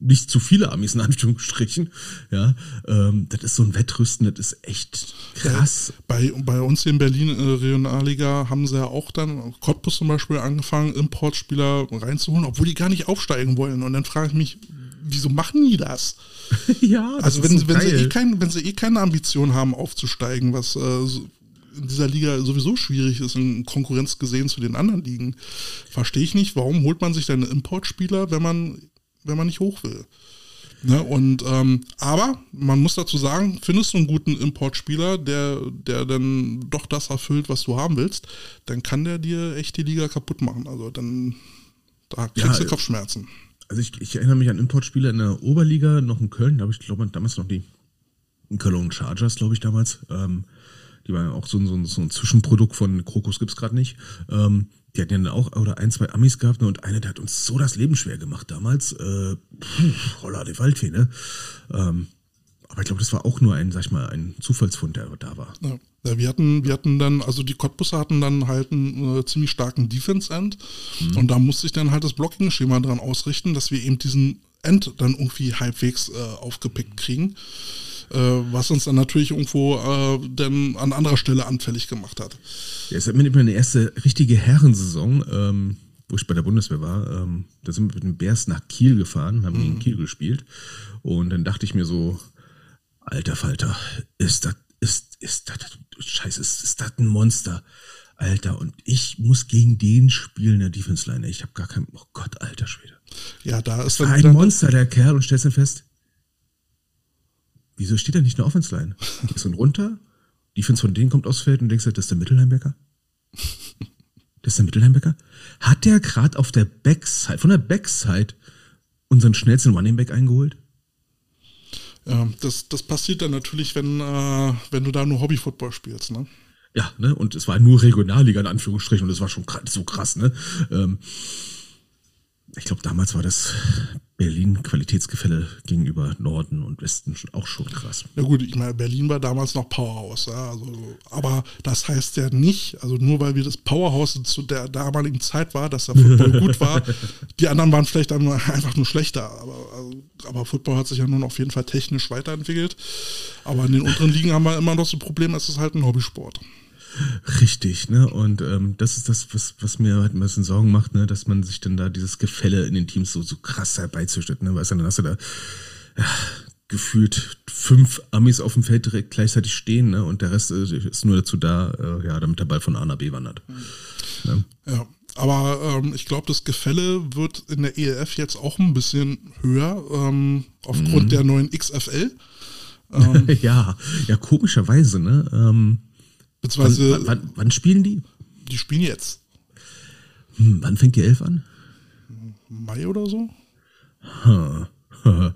nicht zu viele Amis in Anführungsstrichen. Ja, ähm, das ist so ein Wettrüsten, das ist echt krass. Bei, bei uns hier in Berlin äh, Regionalliga haben sie ja auch dann, Cottbus zum Beispiel, angefangen, Importspieler reinzuholen, obwohl die gar nicht aufsteigen wollen. Und dann frage ich mich, wieso machen die das? ja, das also wenn, so wenn, sie eh kein, wenn sie eh keine Ambition haben aufzusteigen, was äh, in dieser Liga sowieso schwierig ist, in Konkurrenz gesehen zu den anderen Ligen, verstehe ich nicht, warum holt man sich dann Importspieler, wenn man, wenn man nicht hoch will. Ne, und ähm, aber man muss dazu sagen, findest du einen guten Importspieler, der, der dann doch das erfüllt, was du haben willst, dann kann der dir echt die Liga kaputt machen. Also dann da kriegst ja, du Kopfschmerzen also ich, ich erinnere mich an Importspieler in der Oberliga, noch in Köln, da habe ich, glaube damals noch die Cologne Chargers, glaube ich, damals. Ähm, die waren auch so, so, so ein Zwischenprodukt von Krokus gibt es gerade nicht. Ähm, die hatten ja auch oder ein, zwei Amis gehabt ne, und einer, der hat uns so das Leben schwer gemacht damals. Äh, puh, holla de Waldfee, ne? Ähm, aber ich glaube, das war auch nur ein, sag ich mal, ein Zufallsfund, der da war. Ja. Ja, wir hatten, wir hatten dann, also die Cottbusser hatten dann halt einen äh, ziemlich starken Defense-End mhm. und da musste ich dann halt das Blocking-Schema dran ausrichten, dass wir eben diesen End dann irgendwie halbwegs äh, aufgepickt kriegen, äh, was uns dann natürlich irgendwo äh, dann an anderer Stelle anfällig gemacht hat. Ja, es hat mir meine erste richtige Herrensaison, ähm, wo ich bei der Bundeswehr war, ähm, da sind wir mit den Bears nach Kiel gefahren, haben mhm. gegen Kiel gespielt und dann dachte ich mir so, alter Falter, ist das ist, ist das, scheiße, ist, ist das ein Monster. Alter, und ich muss gegen den spielen, der Defense Line. Ich habe gar keinen, oh Gott, alter Schwede. Ja, da ist dann ein Monster, der Kerl, und stellst dann fest, wieso steht er nicht in der Offense Line? Ist und runter, Defense von denen kommt aufs Feld und denkst, das ist der Mittellinebacker? Das ist der Mittellinebacker? Hat der gerade auf der Backside, von der Backside, unseren schnellsten Running Back eingeholt? Ja, das, das passiert dann natürlich, wenn, äh, wenn du da nur Hobby-Football spielst, ne? Ja, ne? Und es war nur Regionalliga in Anführungsstrichen und es war schon so krass, ne? Ähm, ich glaube, damals war das Berlin Qualitätsgefälle gegenüber Norden und Westen auch schon krass. Ja gut, ich meine, Berlin war damals noch Powerhouse, ja, also, aber das heißt ja nicht, also nur weil wir das Powerhouse zu der damaligen Zeit war, dass der Football gut war, die anderen waren vielleicht einfach nur schlechter, aber, also, aber Football hat sich ja nun auf jeden Fall technisch weiterentwickelt, aber in den unteren Ligen haben wir immer noch so Probleme, es ist halt ein Hobbysport. Richtig, ne? Und ähm, das ist das, was, was mir halt ein bisschen Sorgen macht, ne? Dass man sich dann da dieses Gefälle in den Teams so, so krass herbeizüchtet, ne? Weißt du, dann hast du da ja, gefühlt fünf Amis auf dem Feld direkt gleichzeitig stehen, ne? Und der Rest äh, ist nur dazu da, äh, ja, damit der Ball von A nach B wandert. Ne? Ja, aber ähm, ich glaube, das Gefälle wird in der ELF jetzt auch ein bisschen höher, ähm, aufgrund Mhm. der neuen XFL. ja, ja, komischerweise, ne? Wann, Beziehungsweise, wann, wann, wann spielen die? die spielen jetzt. Hm, wann fängt die Elf an? Mai oder so? ja,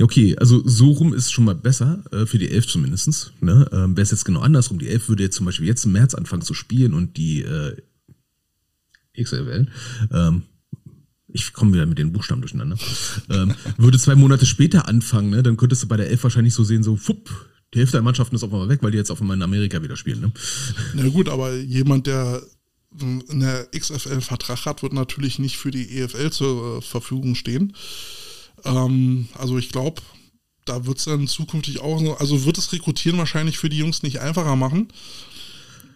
okay, also so rum ist schon mal besser, äh, für die Elf zumindest. Ne? Ähm, Wäre es jetzt genau andersrum, die Elf würde jetzt zum Beispiel jetzt im März anfangen zu spielen und die äh, XLL, ähm, ich komme wieder mit den Buchstaben durcheinander, ähm, würde zwei Monate später anfangen, ne? dann könntest du bei der Elf wahrscheinlich so sehen, so fupp, die Hälfte der Mannschaften ist auf einmal weg, weil die jetzt auf einmal in Amerika wieder spielen. Ne? Na gut, aber jemand, der in der XFL Vertrag hat, wird natürlich nicht für die EFL zur äh, Verfügung stehen. Ähm, also ich glaube, da wird es dann zukünftig auch, so- also wird das Rekrutieren wahrscheinlich für die Jungs nicht einfacher machen.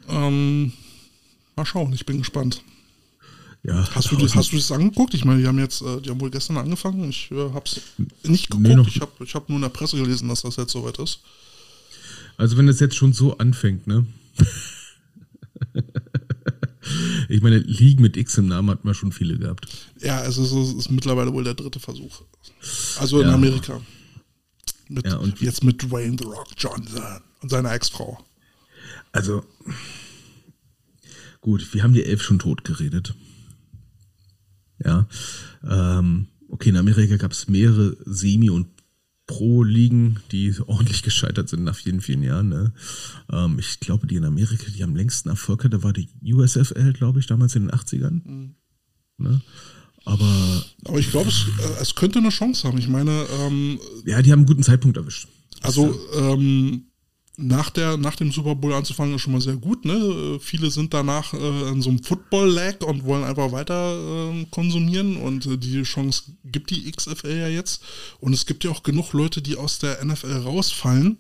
Ähm, mal schauen, ich bin gespannt. Ja, Hast du, das, hast du das angeguckt? Ich meine, die haben jetzt, äh, die haben wohl gestern angefangen. Ich äh, habe es nicht geguckt. Nee, ich habe ich hab nur in der Presse gelesen, dass das jetzt soweit ist. Also wenn es jetzt schon so anfängt, ne? ich meine, Ligen mit X im Namen hat man schon viele gehabt. Ja, es ist, es ist mittlerweile wohl der dritte Versuch. Also in Ja. Amerika. Mit, Ja, und- jetzt mit Dwayne The Rock Johnson und seiner Ex-Frau. Also, gut, wir haben die Elf schon tot geredet. Ja. Ähm, okay, in Amerika gab es mehrere Semi- und Pro-Ligen, die ordentlich gescheitert sind nach vielen, vielen Jahren. Ne? Ähm, ich glaube, die in Amerika, die am längsten Erfolg hatte, war die USFL, glaube ich, damals in den 80ern. Ne? Aber Aber ich glaube, es, äh, es könnte eine Chance haben. Ich meine, ähm, ja, die haben einen guten Zeitpunkt erwischt. also ähm, nach, der, nach dem Super Bowl anzufangen ist schon mal sehr gut. Ne? Äh, Viele sind danach äh, in so einem Football-Lag und wollen einfach weiter ähm, konsumieren und äh, die Chance gibt die XFL ja jetzt. Und es gibt ja auch genug Leute, die aus der NFL rausfallen.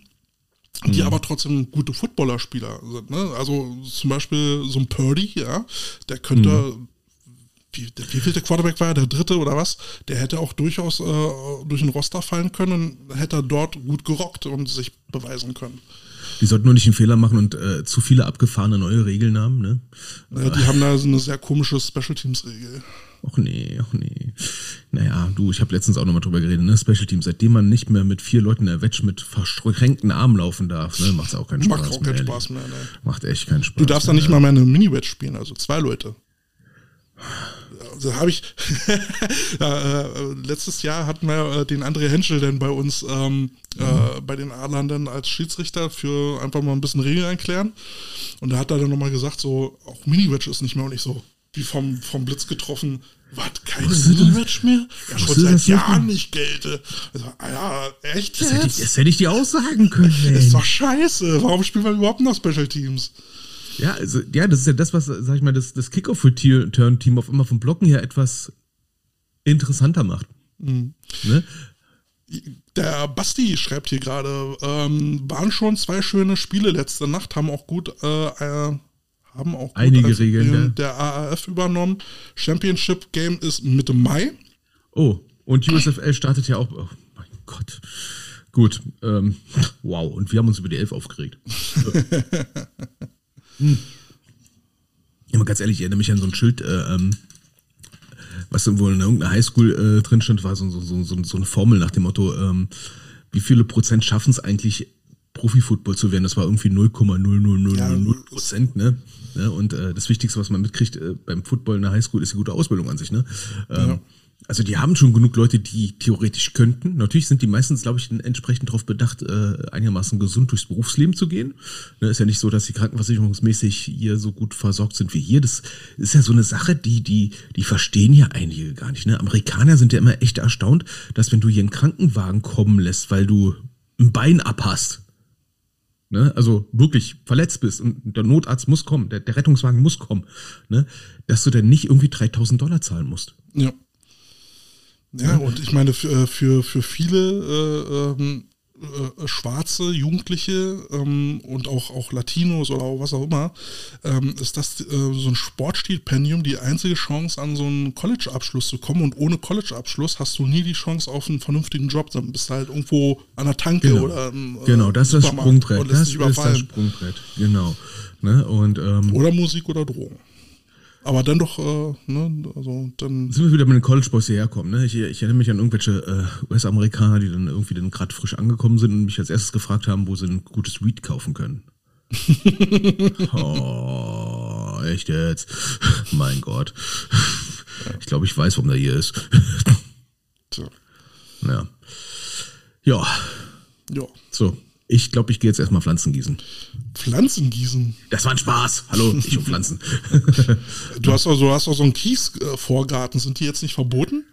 die aber trotzdem gute Footballerspieler sind. Ne? Also zum Beispiel so ein Purdy, ja, der könnte, wie, der, wie viel der Quarterback war, er? der dritte oder was, der hätte auch durchaus äh, durch ein Roster fallen können und hätte dort gut gerockt und sich beweisen können. Die sollten nur nicht einen Fehler machen und äh, zu viele abgefahrene neue Regeln haben, ne? Äh, die haben da so eine sehr komische Special Teams Regel. Och nee, och nee. Naja, du, ich habe letztens auch nochmal drüber geredet, ne? Special Team, seitdem man nicht mehr mit vier Leuten in der Wedge mit verschränkten Armen laufen darf, ne, macht's auch keinen Spaß Macht auch mehr. keinen. Spaß mehr. Ne? Macht echt keinen Spaß. Du darfst da nicht mal mehr eine Mini-Wedge spielen, also zwei Leute. Also habe ich ja, äh, letztes Jahr hatten wir äh, den André Henschel denn bei uns ähm, äh, bei den Adlern dann als Schiedsrichter für einfach mal ein bisschen Regeln erklären. Und da hat er dann nochmal gesagt, so, auch Mini-Wedge ist nicht mehr und ich so, wie vom, vom Blitz getroffen. Was, das? Mini-Wedge mehr? Ja, schon seit Jahren nicht gelte. Also, ah ja, echt Das hätte, ich, jetzt? das hätte ich dir auch sagen können, ist doch scheiße. Warum spielen wir überhaupt noch Special Teams? Ja, also, ja, das ist ja das, was, sag ich mal, das, das Kickoff-Return-Team auf immer vom Blocken her etwas interessanter macht. Mhm. Ne? Der Basti schreibt hier gerade, ähm, waren schon zwei schöne Spiele letzte Nacht, haben auch gut, äh, äh, haben auch gut Einige als Regeln, ja. der AAF übernommen. Championship Game ist Mitte Mai. Oh, und USFL startet ja auch. Oh mein Gott. Gut. Ähm, wow, und wir haben uns über die Elf aufgeregt. hm. Ja, mal ganz ehrlich, ich erinnere mich an so ein Schild, äh, ähm, was wohl in irgendeiner Highschool äh, drin stand, war so, so, so, so, eine Formel nach dem Motto, ähm, wie viele Prozent schaffen es eigentlich, Profi-Football zu werden? Das war irgendwie 0,0000 Ja, Prozent, ne? ne? Und äh, das Wichtigste, was man mitkriegt äh, beim Football in der Highschool, ist die gute Ausbildung an sich, ne? Ähm, Ja. Also die haben schon genug Leute, die theoretisch könnten. Natürlich sind die meistens, glaube ich, entsprechend darauf bedacht, äh, einigermaßen gesund durchs Berufsleben zu gehen. Ne, ist ja nicht so, dass die krankenversicherungsmäßig hier so gut versorgt sind wie hier. Das ist ja so eine Sache, die, die, die verstehen ja einige gar nicht. Ne? Amerikaner sind ja immer echt erstaunt, dass wenn du hier einen Krankenwagen kommen lässt, weil du ein Bein abhast, ne? also wirklich verletzt bist und der Notarzt muss kommen, der, der Rettungswagen muss kommen, ne? dass du dann nicht irgendwie 3000 Dollar zahlen musst. Ja. Ja, und ich meine, für, für, für viele äh, ähm, äh, schwarze Jugendliche ähm, und auch, auch Latinos oder auch was auch immer, ähm, ist das äh, so ein Sportstipendium die einzige Chance, an so einen College-Abschluss zu kommen. Und ohne College-Abschluss hast du nie die Chance auf einen vernünftigen Job. Dann bist du halt irgendwo an der Tanke Genau. oder im, äh, Genau, das ist das Sprungbrett. Das ist das. Sprungbrett. Genau. Ne? Und ähm, Oder Musik oder Drogen. Aber dann doch, äh, ne, also dann. sind wir wieder mit den College Boys hierher kommen. Ne? Ich, ich erinnere mich an irgendwelche äh, US-Amerikaner, die dann irgendwie dann gerade frisch angekommen sind und mich als erstes gefragt haben, wo sie ein gutes Weed kaufen können. oh, echt jetzt? mein Gott. Ich glaube, ich weiß, warum der hier ist. Tja, ja. Ja, ja. so. Ich glaube, ich gehe jetzt erstmal Pflanzen gießen. Pflanzen gießen. Das war ein Spaß. Hallo, ich und Pflanzen. Du hast also, du hast auch so einen Kiesvorgarten. Sind die jetzt nicht verboten?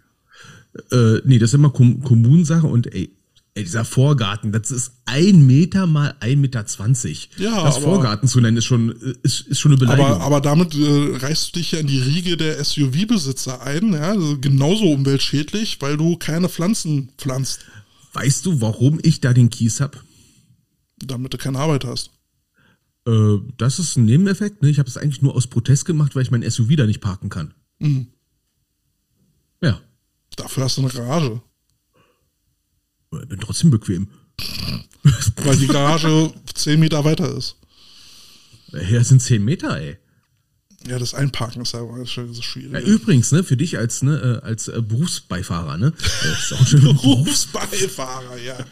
Äh, nee, das ist immer Kom Kommunensache und ey, ey, dieser Vorgarten, das ist ein Meter mal ein Meter. zwanzig. Ja, das aber- Vorgarten zu nennen, ist schon, ist, ist schon eine Beleidigung. Aber, aber damit äh, reißt du dich ja in die Riege der SUV-Besitzer ein, ja, also genauso umweltschädlich, weil du keine Pflanzen pflanzt, weißt du, warum ich da den Kies hab? Damit du keine Arbeit hast. Äh, das ist ein Nebeneffekt. Ne? Ich habe es eigentlich nur aus Protest gemacht, weil ich mein SUV da nicht parken kann. Mhm. Ja, Dafür hast du eine Garage. ich bin trotzdem bequem. Weil die Garage 10 Meter weiter ist. Ja, das sind 10 Meter, ey. Ja, das Einparken ist ja ist schon so Ja, schwierig. übrigens, ne, für dich als, ne, äh, als äh, Berufsbeifahrer, ne? äh, Berufsbeifahrer, ja.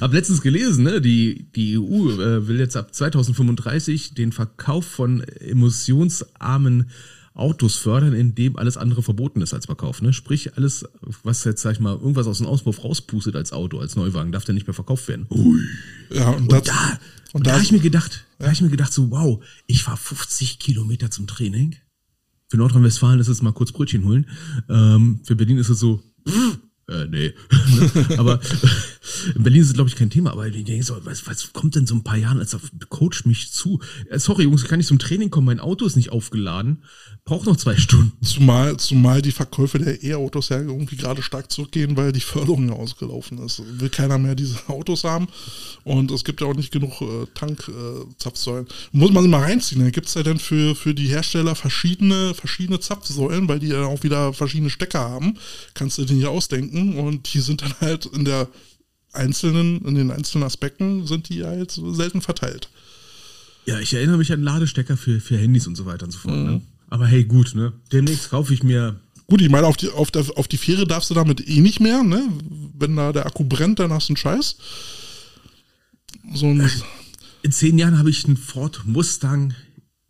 Hab letztens gelesen, ne, die, die EU äh, will jetzt ab 2035 den Verkauf von emissionsarmen Autos fördern, indem alles andere verboten ist als Verkauf. Ne? Sprich, alles, was jetzt, sag ich mal, irgendwas aus dem Auspuff rauspustet als Auto, als Neuwagen, darf dann nicht mehr verkauft werden. Ui. Ja, und, das, Da, und da habe ich mir gedacht, da habe ich mir gedacht, so, wow, ich fahre 50 Kilometer zum Training. Für Nordrhein-Westfalen ist es mal kurz Brötchen holen. Ähm, für Berlin ist es so, pff, äh, nee. Ne? aber in Berlin ist es, glaube ich, kein Thema. Aber ich denke so, was, was kommt denn so ein paar Jahren als Coach mich zu? Äh, sorry, Jungs, ich kann nicht zum Training kommen, mein Auto ist nicht aufgeladen. Braucht noch zwei Stunden. zumal, zumal die Verkäufe der E-Autos ja irgendwie gerade stark zurückgehen, weil die Förderung ja ausgelaufen ist. Will keiner mehr diese Autos haben. Und es gibt ja auch nicht genug äh, Tankzapfsäulen. Muss man mal reinziehen. Da gibt es ja dann für, für die Hersteller verschiedene, verschiedene Zapfsäulen, weil die ja auch wieder verschiedene Stecker haben. Kannst du dir nicht ausdenken. Und die sind dann halt in der einzelnen, in den einzelnen Aspekten sind die halt selten verteilt. Ja, ich erinnere mich an Ladestecker für, für Handys und so weiter und so fort. Ne? Aber hey, gut, ne? Demnächst kaufe ich mir Gut, ich meine, auf die, auf, der, auf die Fähre darfst du damit eh nicht mehr, ne? Wenn da der Akku brennt, dann hast du einen Scheiß. So ein, In zehn Jahren habe ich einen Ford Mustang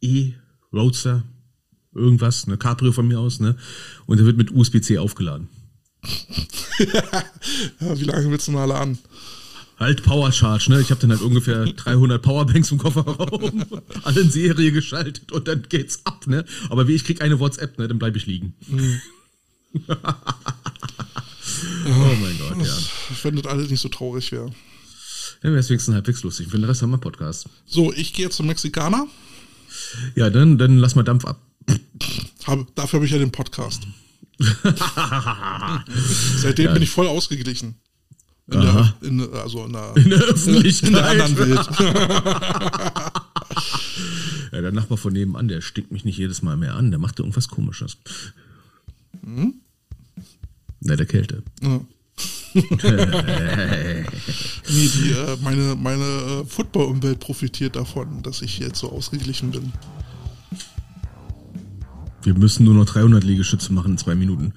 E Roadster, irgendwas, eine Cabrio von mir aus, ne? Und der wird mit USB-C aufgeladen. ja, wie lange willst du mal alle an? Halt Power Charge, ne? Ich habe dann halt ungefähr 300 Powerbanks im Kofferraum, alle in Serie geschaltet und dann geht's ab, ne? Aber wie ich krieg eine WhatsApp, ne? Dann bleibe ich liegen. oh mein Gott, ja. Wenn das alles nicht so traurig wäre. Dann wäre es wenigstens halbwegs lustig. Für den Rest haben wir Podcast. So, ich gehe jetzt zum Mexikaner. Ja, dann, dann lass mal Dampf ab. Hab, dafür habe ich ja den Podcast. Seitdem bin ich voll ausgeglichen. In der, in, also in der, In der Öffentlichkeit. in der anderen Welt. Ja, der Nachbar von nebenan, der stinkt mich nicht jedes Mal mehr an. Der macht irgendwas Komisches. Hm? Na, der Kälte. Ja. nee, die, äh, meine meine äh, Football-Umwelt profitiert davon, dass ich jetzt so ausgeglichen bin. Wir müssen nur noch 300 Liegestütze machen in zwei Minuten.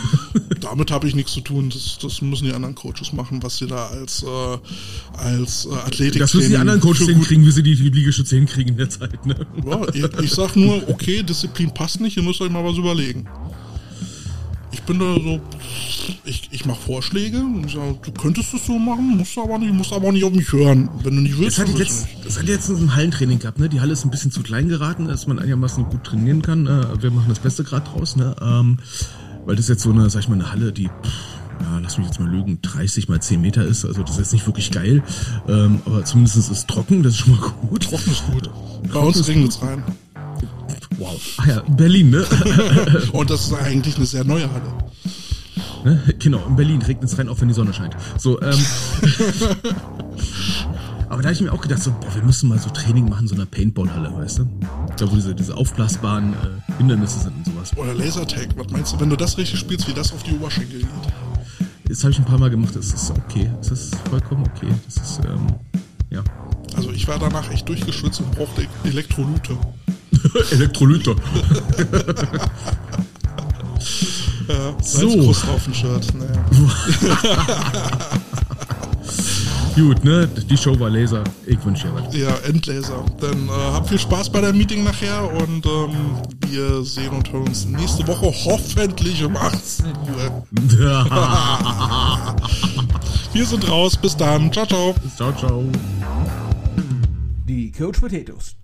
Damit habe ich nichts zu tun. Das, das müssen die anderen Coaches machen, was sie da als, äh, als äh, Athletik Das müssen die anderen Coaches hinkriegen, wie sie die Liegestütze hinkriegen in der Zeit. Ne? Ja, ich, ich sag nur, okay, Disziplin passt nicht, ihr müsst euch mal was überlegen. Ich bin da so, ich, ich mache Vorschläge und ich sag, du könntest es so machen, musst du aber nicht, musst aber auch nicht auf mich hören. Wenn du nicht willst, Das letzt, du nicht. das hatte ich letztens im Hallentraining gehabt. Ne? Die Halle ist ein bisschen zu klein geraten, dass man einigermaßen gut trainieren kann. Äh, wir machen das Beste gerade draus. Ne? Ähm, weil das jetzt so eine, sag ich mal, eine Halle, die, ja, lass mich jetzt mal lügen, 30 mal 10 Meter ist. Also das ist jetzt nicht wirklich geil. Ähm, aber zumindest ist es trocken, das ist schon mal gut. Trocken ist gut. Bei uns regnet es rein. Wow. Ach ja, Berlin, ne? Und das ist eigentlich eine sehr neue Halle. Ne? Genau, in Berlin regnet es rein, auch wenn die Sonne scheint. So, ähm. Aber da habe ich mir auch gedacht, so, boah, wir müssen mal so Training machen, so einer Paintball-Halle, weißt du? Da wo diese, diese aufblasbaren äh, Hindernisse sind und sowas. Oder Lasertag, was meinst du, wenn du das richtig spielst, wie das auf die Oberschenkel geht? Das habe ich ein paar Mal gemacht, das ist okay. Das ist vollkommen okay. Das ist, ähm, ja. Also ich war danach echt durchgeschwitzt und brauchte Elektrolyte. Elektrolyte. Ja, So. Salzkruste auf dem Shirt. Naja. Gut, ne? Die Show war Laser. Ich wünsche dir was. Ja, Endlaser. Dann äh, habt viel Spaß bei deinem Meeting nachher und ähm, wir sehen und hören uns nächste Woche hoffentlich um 18 Uhr. Wir sind raus. Bis dann. Ciao, ciao. ciao, ciao. Die Coach Potatoes.